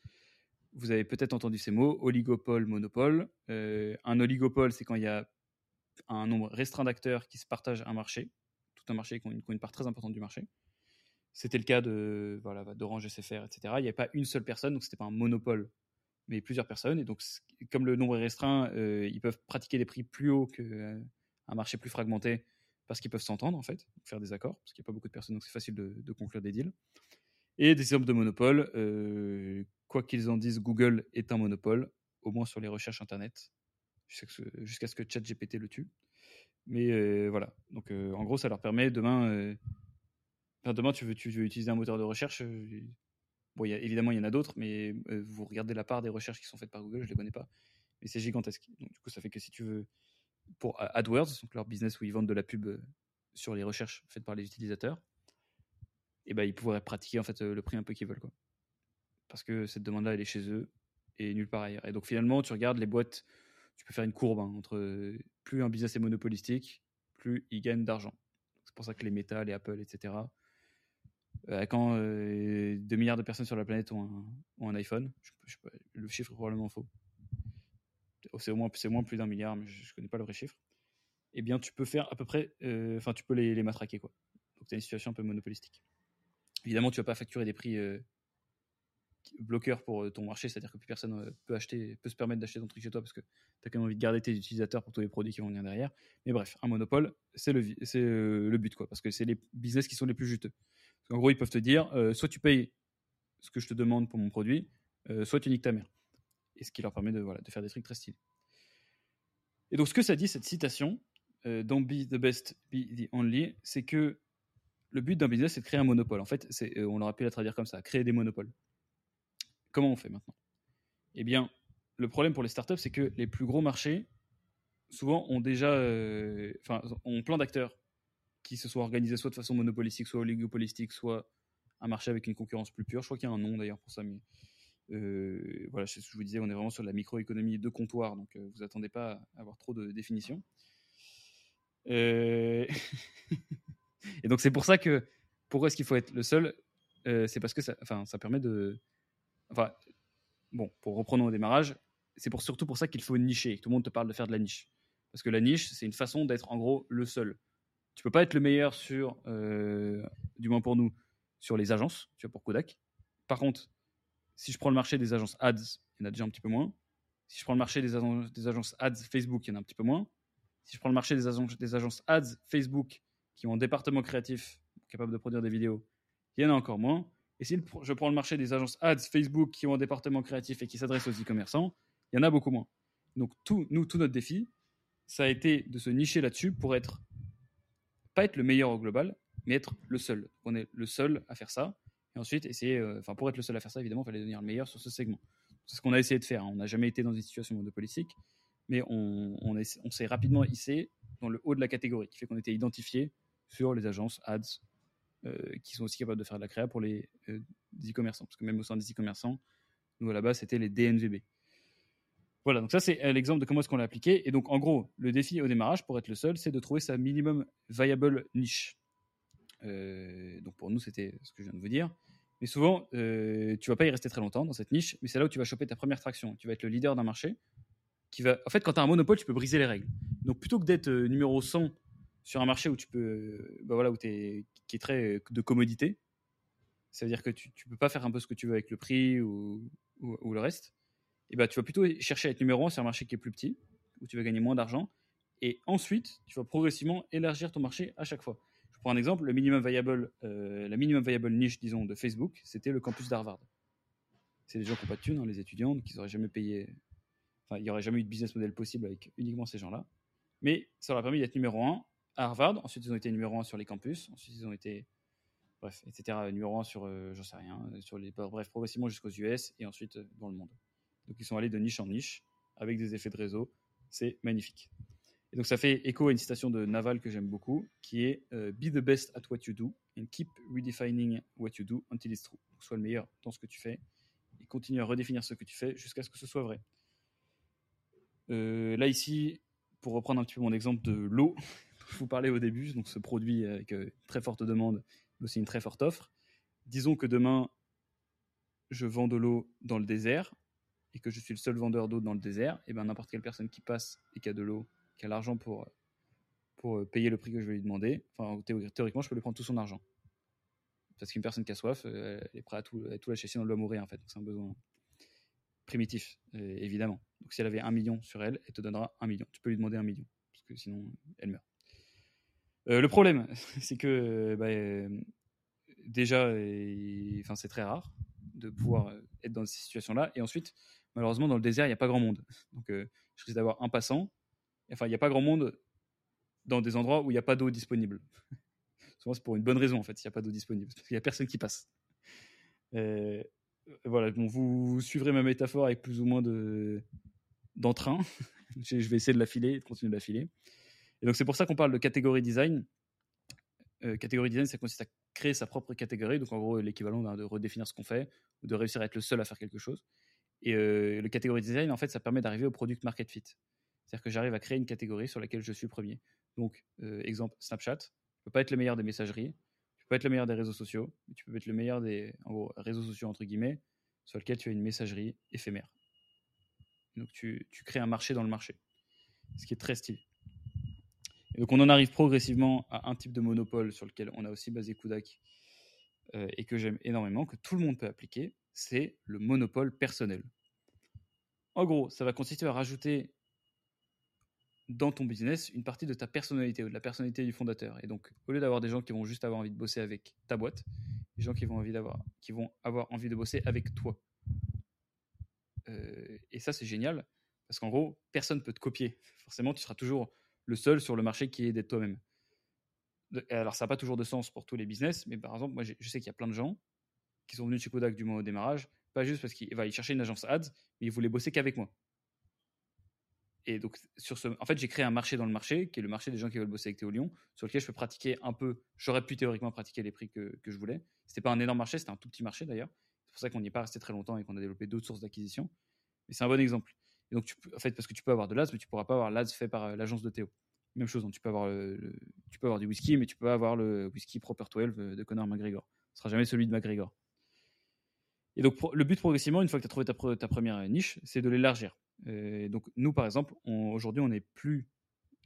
A: Vous avez peut-être entendu ces mots, oligopole, monopole. Euh, un oligopole, c'est quand il y a un nombre restreint d'acteurs qui se partagent un marché, tout un marché qui a une, part très importante du marché. C'était le cas de voilà, d'Orange SFR, etc. Il n'y avait pas une seule personne, donc c'était pas un monopole, mais plusieurs personnes. Et donc, comme le nombre est restreint, euh, ils peuvent pratiquer des prix plus hauts qu'un euh, marché plus fragmenté parce qu'ils peuvent s'entendre, en fait, faire des accords, parce qu'il n'y a pas beaucoup de personnes, donc c'est facile de, conclure des deals. Et des exemples de monopole, euh, quoi qu'ils en disent, Google est un monopole, au moins sur les recherches Internet jusqu'à ce que ChatGPT le tue. Mais euh, voilà. Donc, euh, en gros, ça leur permet demain. Euh, demain, tu veux, utiliser un moteur de recherche. bon, évidemment, il y en a d'autres, mais vous regardez la part des recherches qui sont faites par Google, je ne les connais pas. Mais c'est gigantesque. Donc, du coup, ça fait que si tu veux. Pour AdWords, donc leur business où ils vendent de la pub sur les recherches faites par les utilisateurs, et ben, ils pourraient pratiquer en fait le prix un peu qu'ils veulent. Quoi. Parce que cette demande-là, elle est chez eux et nulle part ailleurs. Et donc, finalement, tu regardes les boîtes tu peux faire une courbe hein, entre plus un business est monopolistique, plus il gagne d'argent. C'est pour ça que les Meta, les Apple, etc. Euh, quand 2 euh, milliards de personnes sur la planète ont un, iPhone, le chiffre est probablement faux. C'est au moins, c'est moins plus d'un milliard, mais je, ne connais pas le vrai chiffre. Eh bien, tu peux faire à peu près, euh, enfin, tu peux les, les matraquer quoi. Donc, tu as une situation un peu monopolistique. Évidemment, tu vas pas facturer des prix bloqueur pour euh, ton marché, c'est-à-dire que plus personne euh, peut acheter, peut se permettre d'acheter ton truc chez toi parce que tu as quand même envie de garder tes utilisateurs pour tous les produits qui vont venir derrière. Mais bref, un monopole, c'est le, c'est euh, le but, quoi, parce que c'est les business qui sont les plus juteux. En gros, ils peuvent te dire, soit tu payes ce que je te demande pour mon produit, soit tu niques ta mère. Et ce qui leur permet de, voilà, de faire des trucs très stylés. Et donc, ce que ça dit, cette citation, Don't be the best, be the only, c'est que le but d'un business, c'est de créer un monopole. En fait, c'est, on aurait pu la traduire comme ça, créer des monopoles. Comment on fait maintenant? Eh bien, le problème pour les startups, c'est que les plus gros marchés, souvent, ont déjà euh, enfin, ont plein d'acteurs qui se sont organisés soit de façon monopolistique, soit oligopolistique, soit un marché avec une concurrence plus pure. Je crois qu'il y a un nom d'ailleurs pour ça, mais voilà, je vous disais, on est vraiment sur la microéconomie de comptoir, donc vous attendez pas à avoir trop de définitions. Et donc c'est pour ça que pourquoi est-ce qu'il faut être le seul? C'est parce que ça, enfin, ça permet de Enfin, bon, pour reprendre au démarrage, c'est pour, surtout pour ça qu'il faut nicher. Tout le monde te parle de faire de la niche. Parce que la niche, c'est une façon d'être en gros le seul. Tu peux pas être le meilleur sur, du moins pour nous, sur les agences, tu vois, pour Kodak. Par contre, si je prends le marché des agences ads, il y en a déjà un petit peu moins. Si je prends le marché des, agences, ads Facebook, il y en a un petit peu moins. Si je prends le marché des agences, des agences ads Facebook qui ont un département créatif capable de produire des vidéos, il y en a encore moins. Et si je prends le marché des agences ads Facebook qui ont un département créatif et qui s'adressent aux e-commerçants, il y en a beaucoup moins. Donc tout, nous, tout notre défi, ça a été de se nicher là-dessus pour être pas être le meilleur au global, mais être le seul. On est le seul à faire ça. Et ensuite, essayer, euh, enfin pour être le seul à faire ça, évidemment, il fallait devenir le meilleur sur ce segment. C'est ce qu'on a essayé de faire. Hein. On n'a jamais été dans une situation monopolistique, mais on, on, s'est rapidement hissé dans le haut de la catégorie, qui fait qu'on était identifié sur les agences ads euh, qui sont aussi capables de faire de la créa pour les euh, e-commerçants. Parce que même au sein des e-commerçants, nous à la base, c'était les DNVB. Voilà, donc ça c'est l'exemple de comment est-ce qu'on l'a appliqué. Et donc en gros, le défi au démarrage, pour être le seul, c'est de trouver sa minimum viable niche. Donc pour nous, c'était ce que je viens de vous dire. Mais souvent, euh, tu vas pas y rester très longtemps dans cette niche, mais c'est là où tu vas choper ta première traction. Tu vas être le leader d'un marché. Qui va... En fait, quand tu as un monopole, tu peux briser les règles. Donc plutôt que d'être numéro 100 sur un marché où tu peux, bah voilà, où es, qui est très de commodité, ça veut dire que tu ne peux pas faire un peu ce que tu veux avec le prix ou, le reste. Et bah, tu vas plutôt chercher à être numéro un sur un marché qui est plus petit, où tu vas gagner moins d'argent. Et ensuite, tu vas progressivement élargir ton marché à chaque fois. Je prends un exemple, le minimum viable, euh, la minimum viable niche, disons, de Facebook, c'était le campus d'Harvard. C'est des gens qui n'ont pas de thunes, hein, les étudiants, qui n'auraient jamais payé. Enfin, il n'y aurait jamais eu de business model possible avec uniquement ces gens-là. Mais ça leur a permis d'être numéro un à Harvard. Ensuite, ils ont été numéro un sur les campus. Ensuite, ils ont été, bref, etc. Numéro un sur, euh, j'en sais rien, sur les, bref, progressivement jusqu'aux US et ensuite euh, dans le monde. Donc, ils sont allés de niche en niche avec des effets de réseau. C'est magnifique. Donc, ça fait écho à une citation de Naval que j'aime beaucoup, qui est euh, Be the best at what you do and keep redefining what you do until it's true. sois le meilleur dans ce que tu fais et continue à redéfinir ce que tu fais jusqu'à ce que ce soit vrai. là, ici, pour reprendre un petit peu mon exemple de l'eau, je vous parlais au début, donc ce produit avec une très forte demande, mais aussi une très forte offre. Disons que demain, je vends de l'eau dans le désert et que je suis le seul vendeur d'eau dans le désert, et ben n'importe quelle personne qui passe et qui a de l'eau, qui a l'argent pour, pour euh, payer le prix que je vais lui demander, enfin théoriquement, je peux lui prendre tout son argent. Parce qu'une personne qui a soif, euh, elle est prête à tout, à tout lâcher, sinon elle doit mourir en fait. C'est un besoin primitif, euh, évidemment. Donc si elle avait un million sur elle, elle te donnera un million. Tu peux lui demander un million, parce que sinon elle meurt. le problème, c'est que bah, déjà, enfin c'est très rare de pouvoir être dans ces situations-là. Et ensuite, malheureusement, dans le désert, il n'y a pas grand monde. Donc, je risque d'avoir un passant. Enfin, il n'y a pas grand monde dans des endroits où il n'y a pas d'eau disponible. Souvent, c'est pour une bonne raison, en fait, s'il n'y a pas d'eau disponible. Parce qu'il n'y a personne qui passe. voilà, bon, vous, suivrez ma métaphore avec plus ou moins de, d'entrain. je vais essayer de la filer, de continuer de la filer. Et donc, c'est pour ça qu'on parle de catégorie design. Euh, catégorie design, ça consiste à créer sa propre catégorie. Donc, en gros, l'équivalent de redéfinir ce qu'on fait ou de réussir à être le seul à faire quelque chose. Et euh, le catégorie design, en fait, ça permet d'arriver au product market fit. C'est-à-dire que j'arrive à créer une catégorie sur laquelle je suis premier. Donc, euh, exemple, Snapchat. Tu peux pas être le meilleur des messageries. Tu peux pas être le meilleur des réseaux sociaux. Tu peux être le meilleur des réseaux sociaux, entre guillemets, sur lequel tu as une messagerie éphémère. Donc, tu, tu crées un marché dans le marché. Ce qui est très stylé. Et donc on en arrive progressivement à un type de monopole sur lequel on a aussi basé Kudak euh, et que j'aime énormément, que tout le monde peut appliquer, c'est le monopole personnel. En gros, ça va consister à rajouter dans ton business une partie de ta personnalité ou de la personnalité du fondateur. Et donc, au lieu d'avoir des gens qui vont juste avoir envie de bosser avec ta boîte, des gens qui vont, avoir envie de bosser avec toi. Euh, et ça, c'est génial, parce qu'en gros, personne ne peut te copier. Forcément, tu seras toujours le seul sur le marché qui est d'être toi-même. Alors, ça n'a pas toujours de sens pour tous les business, mais par exemple, moi, je sais qu'il y a plein de gens qui sont venus chez Kodak du mois au démarrage, pas juste parce qu'ils va cherchaient une agence ads, mais ils voulaient bosser qu'avec moi. Et donc, sur ce, en fait, j'ai créé un marché dans le marché, qui est le marché des gens qui veulent bosser avec Théo Lyon, sur lequel je peux pratiquer un peu. J'aurais pu théoriquement pratiquer les prix que, que je voulais. C'était pas un énorme marché, c'était un tout petit marché d'ailleurs. C'est pour ça qu'on n'y est pas resté très longtemps et qu'on a développé d'autres sources d'acquisition. Mais c'est un bon exemple. Et donc, en fait, parce que tu peux avoir de l'ADS, mais tu pourras pas avoir l'ADS fait par euh, l'agence de Théo. Même chose, hein, tu, peux avoir tu peux avoir du whisky, mais tu peux avoir le whisky Proper 12 de Conor McGregor. Ce sera jamais celui de McGregor. Et donc, le but progressivement, une fois que tu as trouvé ta, première niche, c'est de l'élargir. Donc, nous, par exemple, aujourd'hui, on n'est plus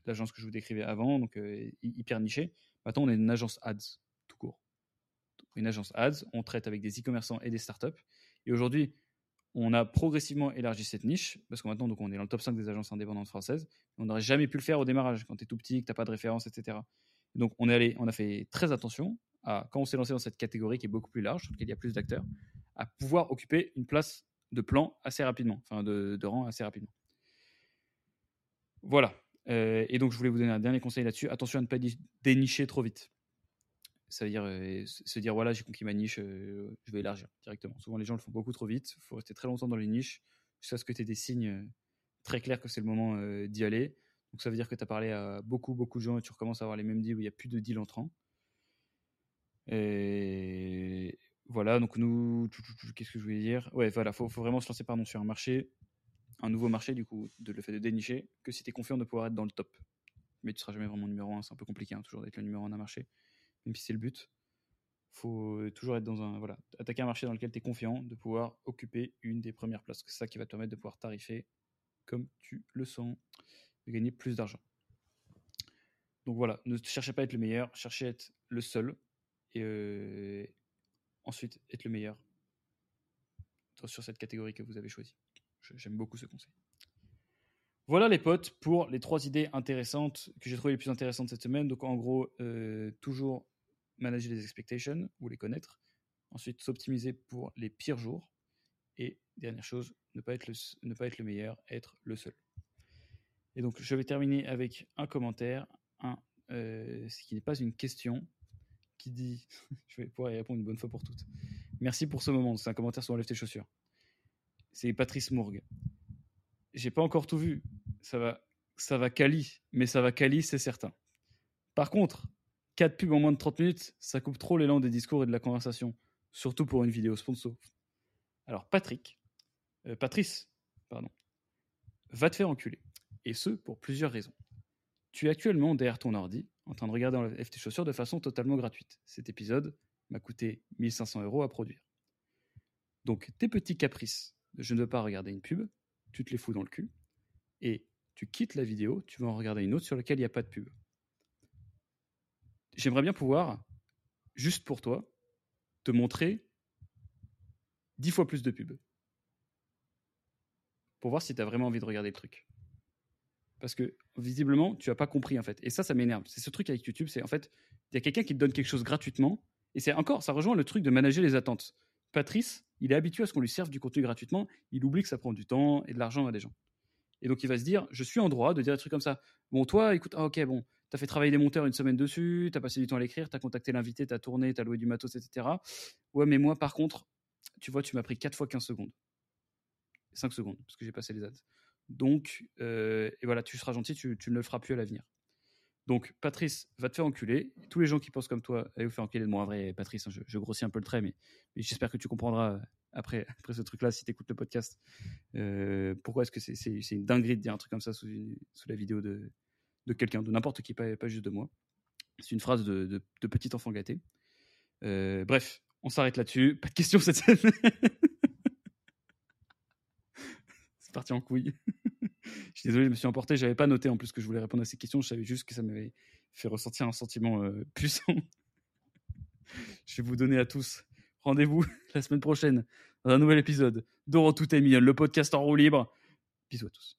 A: l'agence que je vous décrivais avant, donc euh, hyper nichée. Maintenant, on est une agence ads, tout court. une agence ads, on traite avec des e-commerçants et des startups. Et aujourd'hui, on a progressivement élargi cette niche, parce que maintenant, donc, on est dans le top 5 des agences indépendantes françaises. On n'aurait jamais pu le faire au démarrage, quand tu es tout petit, que tu n'as pas de référence, etc. Donc, on, est allé, on a fait très attention à, quand on s'est lancé dans cette catégorie qui est beaucoup plus large, sur laquelle il y a plus d'acteurs, à pouvoir occuper une place de plan assez rapidement, enfin de, rang assez rapidement. Voilà. Euh, et donc, je voulais vous donner un dernier conseil là-dessus. Attention à ne pas dénicher trop vite. Ça veut dire euh, se dire voilà, j'ai conquis ma niche, euh, je vais élargir directement. Souvent, les gens le font beaucoup trop vite. Il faut rester très longtemps dans les niches jusqu'à ce que tu aies des signes très clairs que c'est le moment d'y aller. Donc, ça veut dire que tu as parlé à beaucoup, beaucoup de gens et tu recommences à avoir les mêmes deals où il n'y a plus de deals entrants. Voilà, donc nous, qu'est-ce que je voulais dire? Ouais, voilà, faut, faut vraiment se lancer pardon, sur un marché, un nouveau marché, du coup, de le fait de dénicher, que si tu es confiant de pouvoir être dans le top. Mais tu seras jamais vraiment numéro un, c'est un peu compliqué, hein, toujours d'être le numéro un d'un marché même si c'est le but. faut toujours être dans un. Voilà, attaquer un marché dans lequel tu es confiant de pouvoir occuper une des premières places. C'est ça qui va te permettre de pouvoir tarifer comme tu le sens, de gagner plus d'argent. Donc voilà, ne cherchez pas à être le meilleur, cherchez à être le seul. Et euh, ensuite être le meilleur sur cette catégorie que vous avez choisie. J'aime beaucoup ce conseil. Voilà les potes pour les trois idées intéressantes que j'ai trouvées les plus intéressantes cette semaine. Donc en gros, euh, toujours manager les expectations ou les connaître. Ensuite, s'optimiser pour les pires jours. Et dernière chose, ne pas être le, ne pas être le meilleur, être le seul. Et donc je vais terminer avec un commentaire, un, euh, ce qui n'est pas une question, qui dit, je vais pouvoir y répondre une bonne fois pour toutes. Merci pour ce moment. C'est un commentaire sur Enlève tes chaussures. C'est Patrice Mourgue. J'ai pas encore tout vu. Ça va, ça va Cali, mais ça va Cali, c'est certain. Par contre, 4 pubs en moins de 30 minutes, ça coupe trop l'élan des discours et de la conversation, surtout pour une vidéo sponsor. Alors Patrick, euh, Patrice, pardon, va te faire enculer. Et ce, pour plusieurs raisons. Tu es actuellement derrière ton ordi, en train de regarder en tes chaussures de façon totalement gratuite. Cet épisode m'a coûté 1500 euros à produire. Donc tes petits caprices je ne veux pas regarder une pub, tu te les fous dans le cul, et tu quittes la vidéo, tu vas en regarder une autre sur laquelle il n'y a pas de pub. J'aimerais bien pouvoir, juste pour toi, te montrer dix fois plus de pubs. Pour voir si tu as vraiment envie de regarder le truc. Parce que visiblement, tu n'as pas compris en fait. Et ça, ça m'énerve. C'est ce truc avec YouTube, c'est en fait, il y a quelqu'un qui te donne quelque chose gratuitement. Et c'est encore, ça rejoint le truc de manager les attentes. Patrice, il est habitué à ce qu'on lui serve du contenu gratuitement. Il oublie que ça prend du temps et de l'argent à des gens. Et donc, il va se dire, je suis en droit de dire des trucs comme ça. Bon, toi, écoute, ah, ok, bon, tu as fait travailler des monteurs une semaine dessus, tu as passé du temps à l'écrire, tu as contacté l'invité, tu as tourné, tu as loué du matos, etc. Ouais, mais moi, par contre, tu vois, tu m'as pris 4 fois 15 secondes. 5 secondes, parce que j'ai passé les ads. Donc, euh, et voilà, tu seras gentil, tu, ne le feras plus à l'avenir. Donc, Patrice va te faire enculer. Tous les gens qui pensent comme toi, allez vous faire enculer de moi. En vrai, Patrice, hein, je, grossis un peu le trait, mais, j'espère que tu comprendras après, après ce truc-là si tu écoutes le podcast. Euh, pourquoi est-ce que c'est une dinguerie de dire un truc comme ça sous, la vidéo de, de quelqu'un, de n'importe qui, pas, juste de moi. C'est une phrase de, petit enfant gâté. Euh, bref, on s'arrête là-dessus. Pas de questions cette semaine. c'est parti en couille. je suis désolé, je me suis emporté. J'avais pas noté en plus que je voulais répondre à ces questions. Je savais juste que ça m'avait fait ressentir un sentiment euh, puissant. je vais vous donner à tous rendez-vous la semaine prochaine dans un nouvel épisode d'Oro Tout est le podcast en roue libre. Bisous à tous.